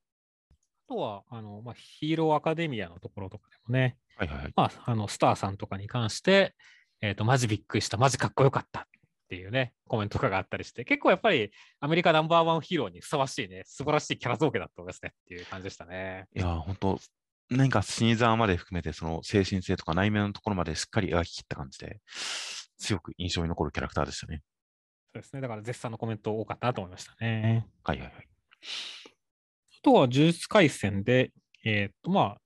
あとは、あの、まあ、ヒーローアカデミアのところとかでもね、はいはいはい。まあ、あの、スターさんとかに関して、えっ、と、マジびっくりした、マジかっこよかったっていうね、コメントとかがあったりして、結構やっぱりアメリカナンバーワンヒーローにふさわしいね、素晴らしいキャラ造形だったんですねっていう感じでしたね。いや、本当何か死にざまで含めて、その精神性とか内面のところまでしっかり描き切った感じで、強く印象に残るキャラクターでしたね。そうですね。だから絶賛のコメント多かったなと思いましたね。はいはいはい。あとは、呪術廻戦で、えっ、と、まあ、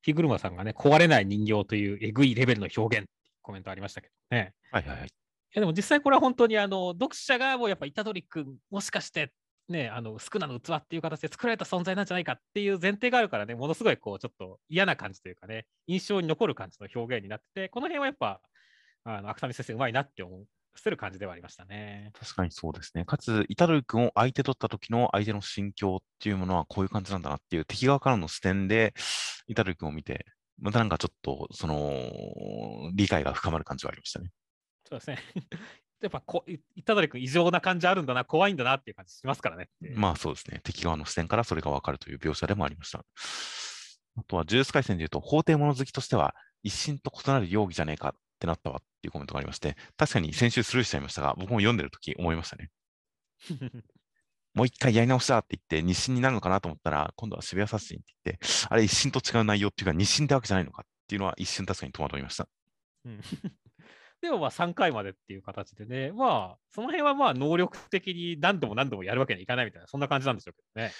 日車さんがね、壊れない人形というえぐいレベルの表現ってコメントありましたけどね。はいはいはい。いやでも実際これは本当にあの読者がもうやっぱ虎杖君もしかしてね、あの、少なの器っていう形で作られた存在なんじゃないかっていう前提があるからね、ものすごいこう、ちょっと嫌な感じというかね、印象に残る感じの表現になってて、この辺はやっぱ、あの、芥見先生うまいなって思う。せる感じではありましたね。確かにそうですね。かつ、イタル君を相手取った時の相手の心境っていうものはこういう感じなんだなっていう敵側からの視点で、イタル君を見て、またなんかちょっと、その、理解が深まる感じはありましたね。そうですね。やっぱこ、イタドリ君異常な感じあるんだな、怖いんだなっていう感じしますからね。まあそうですね。敵側の視点からそれがわかるという描写でもありました。あとは、ジュース回戦でいうと、法廷物好きとしては、一心と異なる容疑じゃねえかってなったわっていうコメントがありまして、確かに先週スルーしちゃいましたが、僕も読んでるとき思いましたね。もう一回やり直したって言って、日清になるのかなと思ったら、今度は渋谷殺人って言って、あれ一心と違う内容っていうか、日清ってわけじゃないのかっていうのは一瞬確かに戸惑いました。うんでもまあ3回までっていう形でね、まあ、その辺はまあ能力的に何度も何度もやるわけにはいかないみたいな、そんな感じなんでしょうけどね。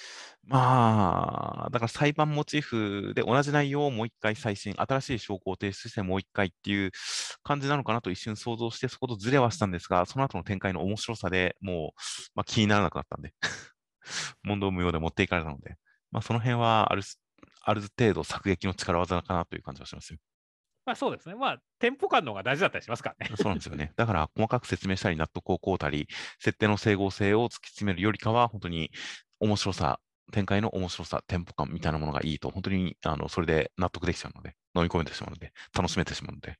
まあ、だから裁判モチーフで同じ内容をもう一回再審、新しい証拠を提出してもう一回っていう感じなのかなと一瞬想像して、そことずれはしたんですが、その後の展開の面白さでもう、まあ、気にならなくなったんで問答無用で持っていかれたので、まあ、その辺はあるある程度作劇の力技かなという感じはしますよ。まあそうですね。まあ、テンポ感の方が大事だったりしますからね。そうなんですよね。だから、細かく説明したり、納得をこうたり、設定の整合性を突き詰めるよりかは、本当に面白さ、展開の面白さ、テンポ感みたいなものがいいと、本当にあのそれで納得できちゃうので、飲み込めてしまうので、楽しめてしまうので、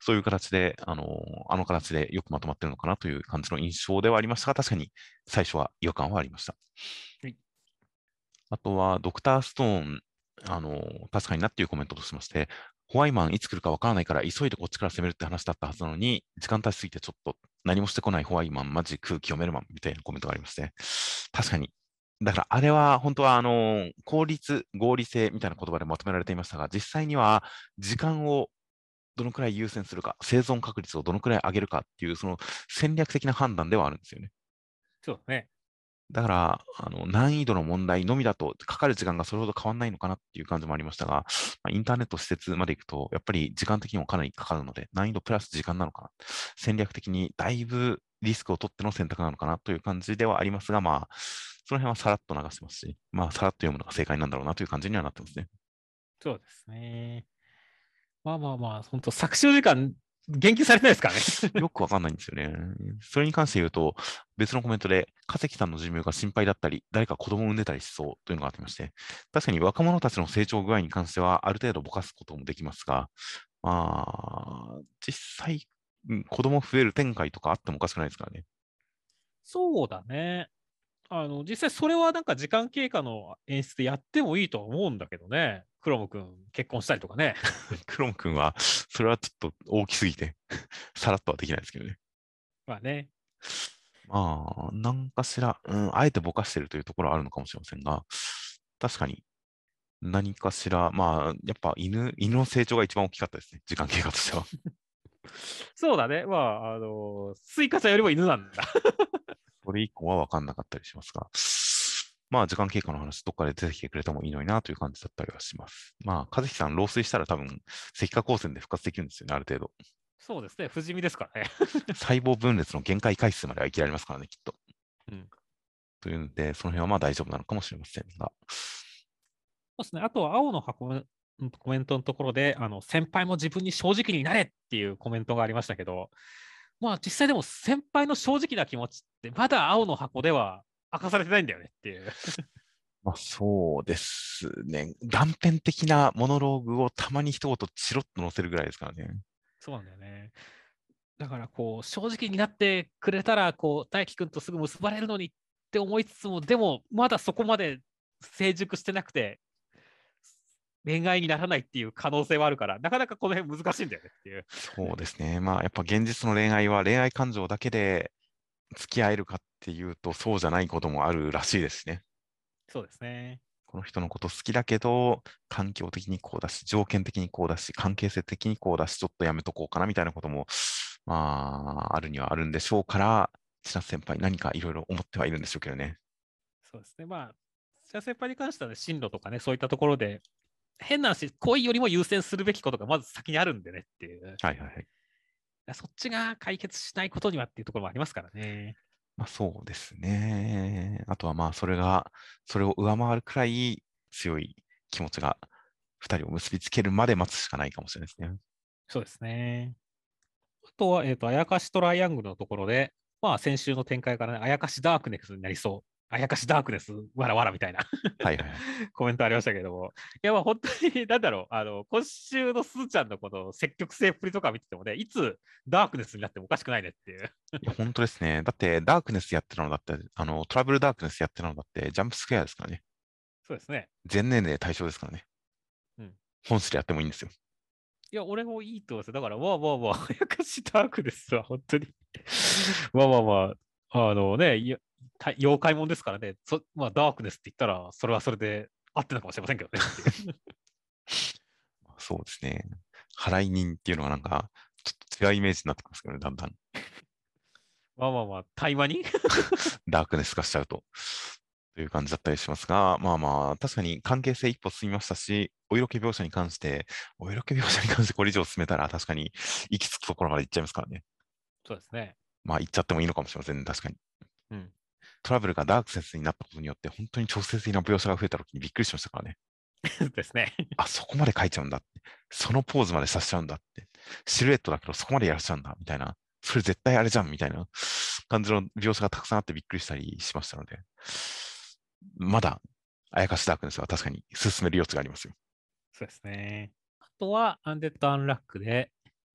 そういう形で、あのあの形でよくまとまってるのかなという感じの印象ではありましたが、確かに最初は違和感はありました。はい、あとは、ドクターストーン、あの確かになっていうコメントとしまして、ホワイマンいつ来るかわからないから急いでこっちから攻めるって話だったはずなのに、時間経ちすぎてちょっと何もしてこないホワイマン、マジ空気読めるマンみたいなコメントがありまして、確かに。だからあれは本当はあの効率、合理性みたいな言葉でまとめられていましたが、実際には時間をどのくらい優先するか、生存確率をどのくらい上げるかっていう、その戦略的な判断ではあるんですよね。そうね。だから、あの難易度の問題のみだと、かかる時間がそれほど変わらないのかなっていう感じもありましたが、まあ、インターネット施設まで行くと、やっぱり時間的にもかなりかかるので、難易度プラス時間なのかな。戦略的にだいぶリスクを取っての選択なのかなという感じではありますが、まあ、その辺はさらっと流してますし、まあ、さらっと読むのが正解なんだろうなという感じにはなってますね。そうですね。まあまあまあ、本当、作詞時間言及されてないですからね。よくわかんないんですよね。それに関して言うと、別のコメントで、加関さんの寿命が心配だったり、誰か子供を産んでたりしそうというのがあってまして、確かに若者たちの成長具合に関しては、ある程度ぼかすこともできますが、まあ、実際、子供増える展開とかあってもおかしくないですからね。そうだね。あの、実際それはなんか時間経過の演出でやってもいいと思うんだけどね。クロム君結婚したりとかね。クロム君は、それはちょっと大きすぎて さらっとはできないですけどね。まあね。まあ、なんかしら、うん、あえてぼかしてるというところはあるのかもしれませんが、確かに何かしら、まあ、やっぱ犬、犬の成長が一番大きかったですね、時間経過としては。そうだね。まあ、あの、スイカちゃんよりも犬なんだ。それ以降は分かんなかったりしますが。まあ、時間経過の話、どっかで出てきてくれてもいいのになという感じだったりはします。まあ、和樹さん、老衰したら多分、石化光線で復活できるんですよね、ある程度。そうですね、不死身ですからね。細胞分裂の限界回数までは生きられますからね、きっと。うん、というんで、その辺はまあ大丈夫なのかもしれませんが。そうですね、あとは青の箱のコメントのところで、あの先輩も自分に正直になれっていうコメントがありましたけど、まあ実際でも先輩の正直な気持ちって、まだ青の箱では明かされてないんだよねっていう。まあそうですね。断片的なモノローグをたまに一言チロッと載せるぐらいですからね。そうなんだよね。だからこう、正直になってくれたら、こう、大輝くんとすぐ結ばれるのにって思いつつも、でも、まだそこまで成熟してなくて、恋愛にならないっていう可能性はあるから、なかなかこの辺難しいんだよねっていう。そうですね。まあ、やっぱ現実の恋愛は恋愛感情だけで付き合えるかっていうと、そうじゃないこともあるらしいですね。そうですね。この人のこと好きだけど、環境的にこうだし、条件的にこうだし、関係性的にこうだし、ちょっとやめとこうかなみたいなことも、まあ、あるにはあるんでしょうから、千奈先輩、何かいろいろ思ってはいるんでしょうけどね。そうですね。まあ、千奈先輩に関しては、ね、進路とかね、そういったところで、変な話、恋よりも優先するべきことがまず先にあるんでねっていう。はいはいはい。そっちが解決しないことにはっていうところもありますからね。まあ、そうですね。あとはまあ、それが、それを上回るくらい強い気持ちが2人を結びつけるまで待つしかないかもしれないですね。そうですね。あとは、えっ、と、あやかしトライアングルのところで、まあ、先週の展開からね、あやかしダークネスになりそう。あやかしダークネス、わらわらみたいなはいはいはい。コメントありましたけれども、いや、まあ本当に、なんだろう、あの、今週のすずちゃんのこの積極性っぷりとか見ててもね、いつダークネスになってもおかしくないねっていう。いや、本当ですね。だって、ダークネスやってたのだって、あの、トラブルダークネスやってたのだって、ジャンプスクエアですからね。そうですね。全年齢対象ですからね。うん本誌でやってもいいんですよ。いや、俺もいいと思いますよ。だから、わあわあわあ、あやかしダークネスは本当に。わ あわあわあ、あのね、いやた妖怪もんですからね、そまあ、ダークネスって言ったら、それはそれで合ってるのかもしれませんけどね。そうですね。払い人っていうのがなんか、ちょっと違うイメージになってきますけどね、だんだん。まあまあまあ、対話にダークネス化しちゃうと。という感じだったりしますが、まあまあ、確かに関係性一歩進みましたし、お色気描写に関して、お色気描写に関してこれ以上進めたら、確かに行き着くところまで行っちゃいますからね。そうですね。まあ、行っちゃってもいいのかもしれませんね、確かに。うん。トラブルがダークセスになったことによって、本当に直接的な描写が増えた時にびっくりしましたからね。ですね。あ、そこまで書いちゃうんだって。そのポーズまでさせちゃうんだって。シルエットだけどそこまでやらせちゃうんだ、みたいな。それ絶対あれじゃん、みたいな感じの描写がたくさんあってびっくりしたりしましたので、まだ、あやかしダークネスは確かに進める余地がありますよ。そうですね。あとは、アンデッド・アンラックで、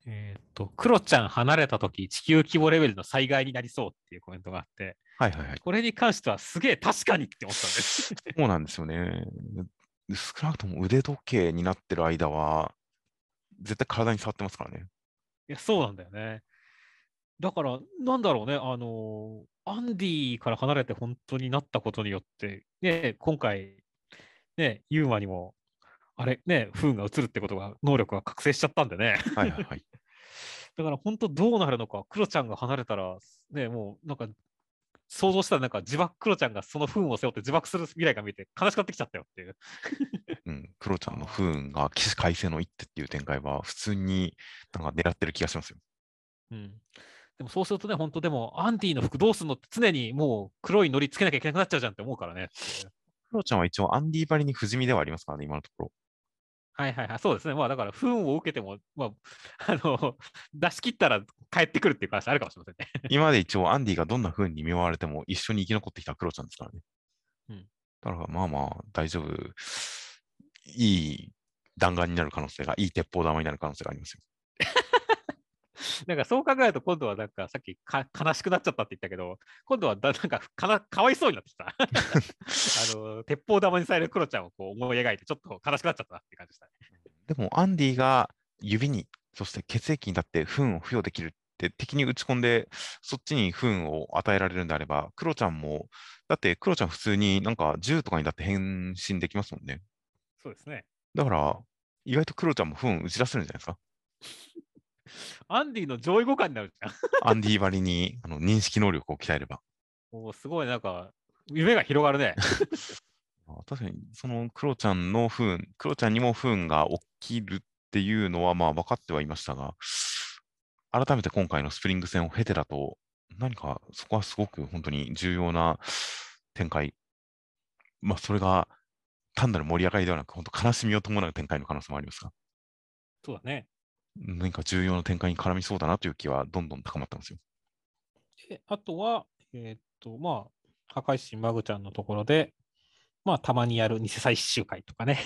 えっ、と、クロちゃん離れたとき、地球規模レベルの災害になりそうっていうコメントがあって、はいはいはい。これに関してはすげえ確かにって思ったんです。そうなんですよね。少なくとも腕時計になってる間は、絶対体に触ってますからね。いや、そうなんだよね。だから、なんだろうね、あのアンディから離れて本当になったことによって、ね、今回、ね、ユーマにも、あれ、ね、不運が移るってことが、能力が覚醒しちゃったんでね。はいはいはい。だから本当どうなるのか、クロちゃんが離れたら、ね、もうなんか、想像したらなんか自爆、クロちゃんがその不運を背負って自爆する未来が見えて悲しくなってきちゃったよっていう。うん、クロちゃんの不運が起死回生の一手っていう展開は、普通になんか狙ってる気がしますよ。うん。でもそうするとね、本当でも、アンディの服どうすんのって常にもう黒いのりつけなきゃいけなくなっちゃうじゃんって思うからね。クロちゃんは一応アンディばりに不死身ではありますからね、今のところ。はいはいはい、そうですね。まあだから、不運を受けても、まあ、あの、出し切ったら帰ってくるっていう話あるかもしれませんね。今まで一応アンディがどんな風に見舞われても一緒に生き残ってきたクロちゃんですからね。うんだからまあまあ大丈夫。いい弾丸になる可能性が、いい鉄砲玉になる可能性がありますよ。なんかそう考えると、今度はなんかさっきか悲しくなっちゃったって言ったけど、今度はだなんかかなかわいそうになってきた。あの、鉄砲玉にされるクロちゃんをこう思い描いて、ちょっと悲しくなっちゃったなって感じでしたね。でもアンディが指に、そして血液にだって不運を付与できるって敵に打ち込んで、そっちに不運を与えられるんであれば、クロちゃんも、だってクロちゃん普通になんか銃とかにだって変身できますもんね。そうですね。だから、意外とクロちゃんも不運打ち出せるんじゃないですか。アンディの上位互換になるじゃん。アンディばりにあの認識能力を鍛えれば。もうすごいなんか、夢が広がるね。あ確かに、そのクロちゃんの不運、クロちゃんにも不運が起きるっていうのはまあ分かってはいましたが、改めて今回のスプリング戦を経てだと、何かそこはすごく本当に重要な展開。まあそれが単なる盛り上がりではなく、本当悲しみを伴う展開の可能性もありますが、そうだね。何か重要な展開に絡みそうだなという気はどんどん高まってますよ。であとは、えーっと、まあ、破壊神マグちゃんのところで、まあ、たまにやる偽祭一周会とかね。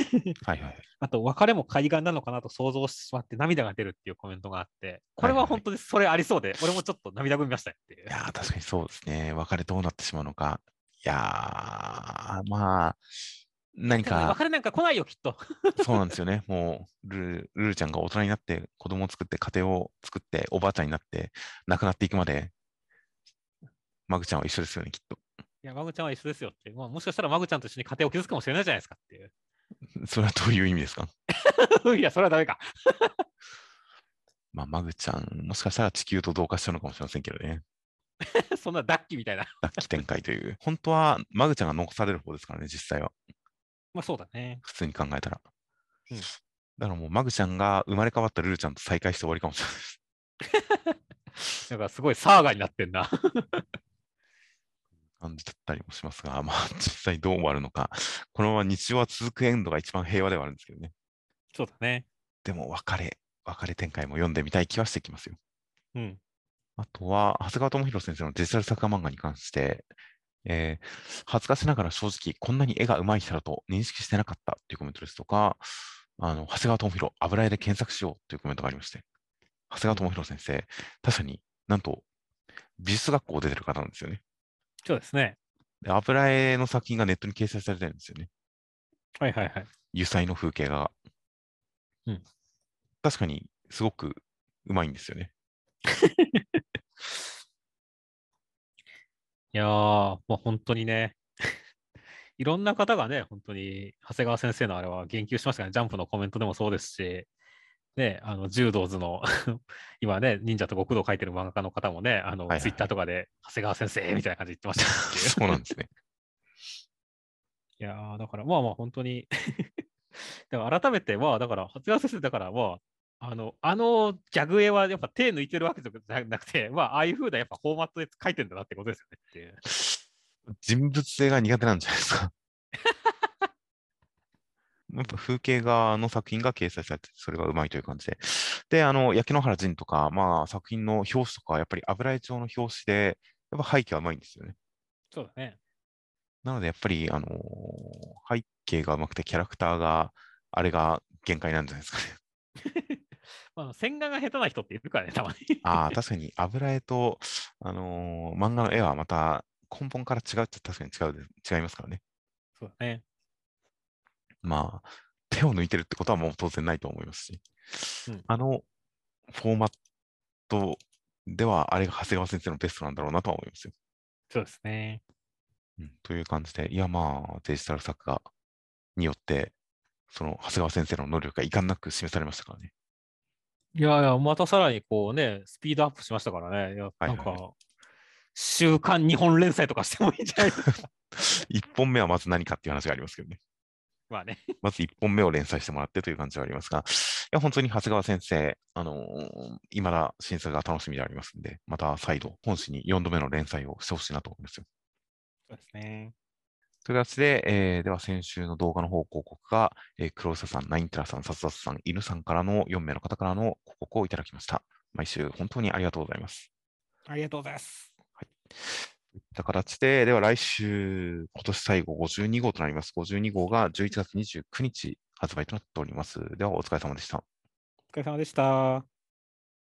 はいはい。あと、別れも海岸なのかなと想像してしまって涙が出るっていうコメントがあって、これは本当にそれありそうで、俺もちょっと涙ぐみましたよっていうい。やー、確かにそうですね。別れどうなってしまうのか。いやー、まあ、何か、別れなんか来ないよ、きっと。そうなんですよね。もう、ルル、ルルちゃんが大人になって、子供を作って、家庭を作って、おばあちゃんになって、亡くなっていくまで、マグちゃんは一緒ですよね、きっと。いや、マグちゃんは一緒ですよって。まあ、もしかしたらマグちゃんと一緒に家庭を築くかもしれないじゃないですかっていう。それはどういう意味ですか？いや、それはダメか。まあ、マグちゃん、もしかしたら地球と同化しちゃうのかもしれませんけどね。そんなダッキーみたいな。脱起展開という。本当は、マグちゃんが残される方ですからね、実際は。まあ、そうだね。普通に考えたら。うんだからもう、マグちゃんが生まれ変わったルルちゃんと再会して終わりかもしれないです。なんかすごいサーガになってんな。感じだったりもしますが、まあ、実際どう終わるのか、このまま日常は続くエンドが一番平和ではあるんですけどね。そうだね。でも、別れ、別れ展開も読んでみたい気はしてきますよ。うん。あとは、長谷川智弘先生のデジタル作画漫画に関して、えー恥ずかしながら正直、こんなに絵が上手い人だと認識してなかったというコメントですとか、あの長谷川智弘、油絵で検索しようというコメントがありまして、長谷川智弘先生、確かになんと美術学校出てる方なんですよね。そうですね。で油絵の作品がネットに掲載されてるんですよね。はいはいはい。油彩の風景画が。うん確かにすごくうまいんですよね。いやー、もう本当にね、いろんな方がね、本当に長谷川先生のあれは言及しましたね。ジャンプのコメントでもそうですし、ね、あの、柔道図の 今ね、忍者と極道を書いてる漫画家の方もね、あの、はいはいツイッターとかで、長谷川先生みたいな感じで言ってましたそうなんですね。いやーだからまあまあ本当にだから改めてまあだから長谷川先生だからまああのあのギャグ絵はやっぱ手抜いてるわけじゃなくてまあああいう風なやっぱフォーマットで書いてんだなってことですよねっていう。人物性が苦手なんじゃないですか。やっぱ風景画の作品が掲載されてて、それがうまいという感じで。で、あの、焼野原仁とか、まあ、作品の表紙とか、やっぱり油絵調の表紙で、やっぱ背景はうまいんですよね。そうだね。なので、やっぱり、あの背景がうまくて、キャラクターが、あれが限界なんじゃないですかね。まあ線画が下手な人っているからね、たまに。ああ、確かに油絵と、あのー漫画の絵はまた根本から違うって確かに違うで違いますからね。そうだね。まあ、手を抜いてるってことはもう当然ないと思いますし、うんあのフォーマットでは、あれが長谷川先生のベストなんだろうなとは思いますよ。そうですね。うん、という感じで、いやまあ、デジタル作画によって、その長谷川先生の能力が遺憾なく示されましたからね。いやいや、またさらにこうね、スピードアップしましたからね。いや、はいはいなんか、週刊日本連載とかしてもいいんじゃないですか。1本目はまず何かっていう話がありますけどね。まあね。まず1本目を連載してもらってという感じはありますが、いや、本当に長谷川先生、あのー、未だ審査が楽しみでありますんで、また再度、本誌に4度目の連載をしてほしいなと思いますよ。そうですね。という形で、えーでは先週の動画の方広告が、えー、黒瀬さん、ナインテラさん、サツダスさん、犬さんからの4名の方からの広告をいただきました。毎週本当にありがとうございます。ありがとうございます。といった形で、では来週、今年最後52号となります。52号が11月29日発売となっております。ではお疲れ様でした。お疲れ様でした。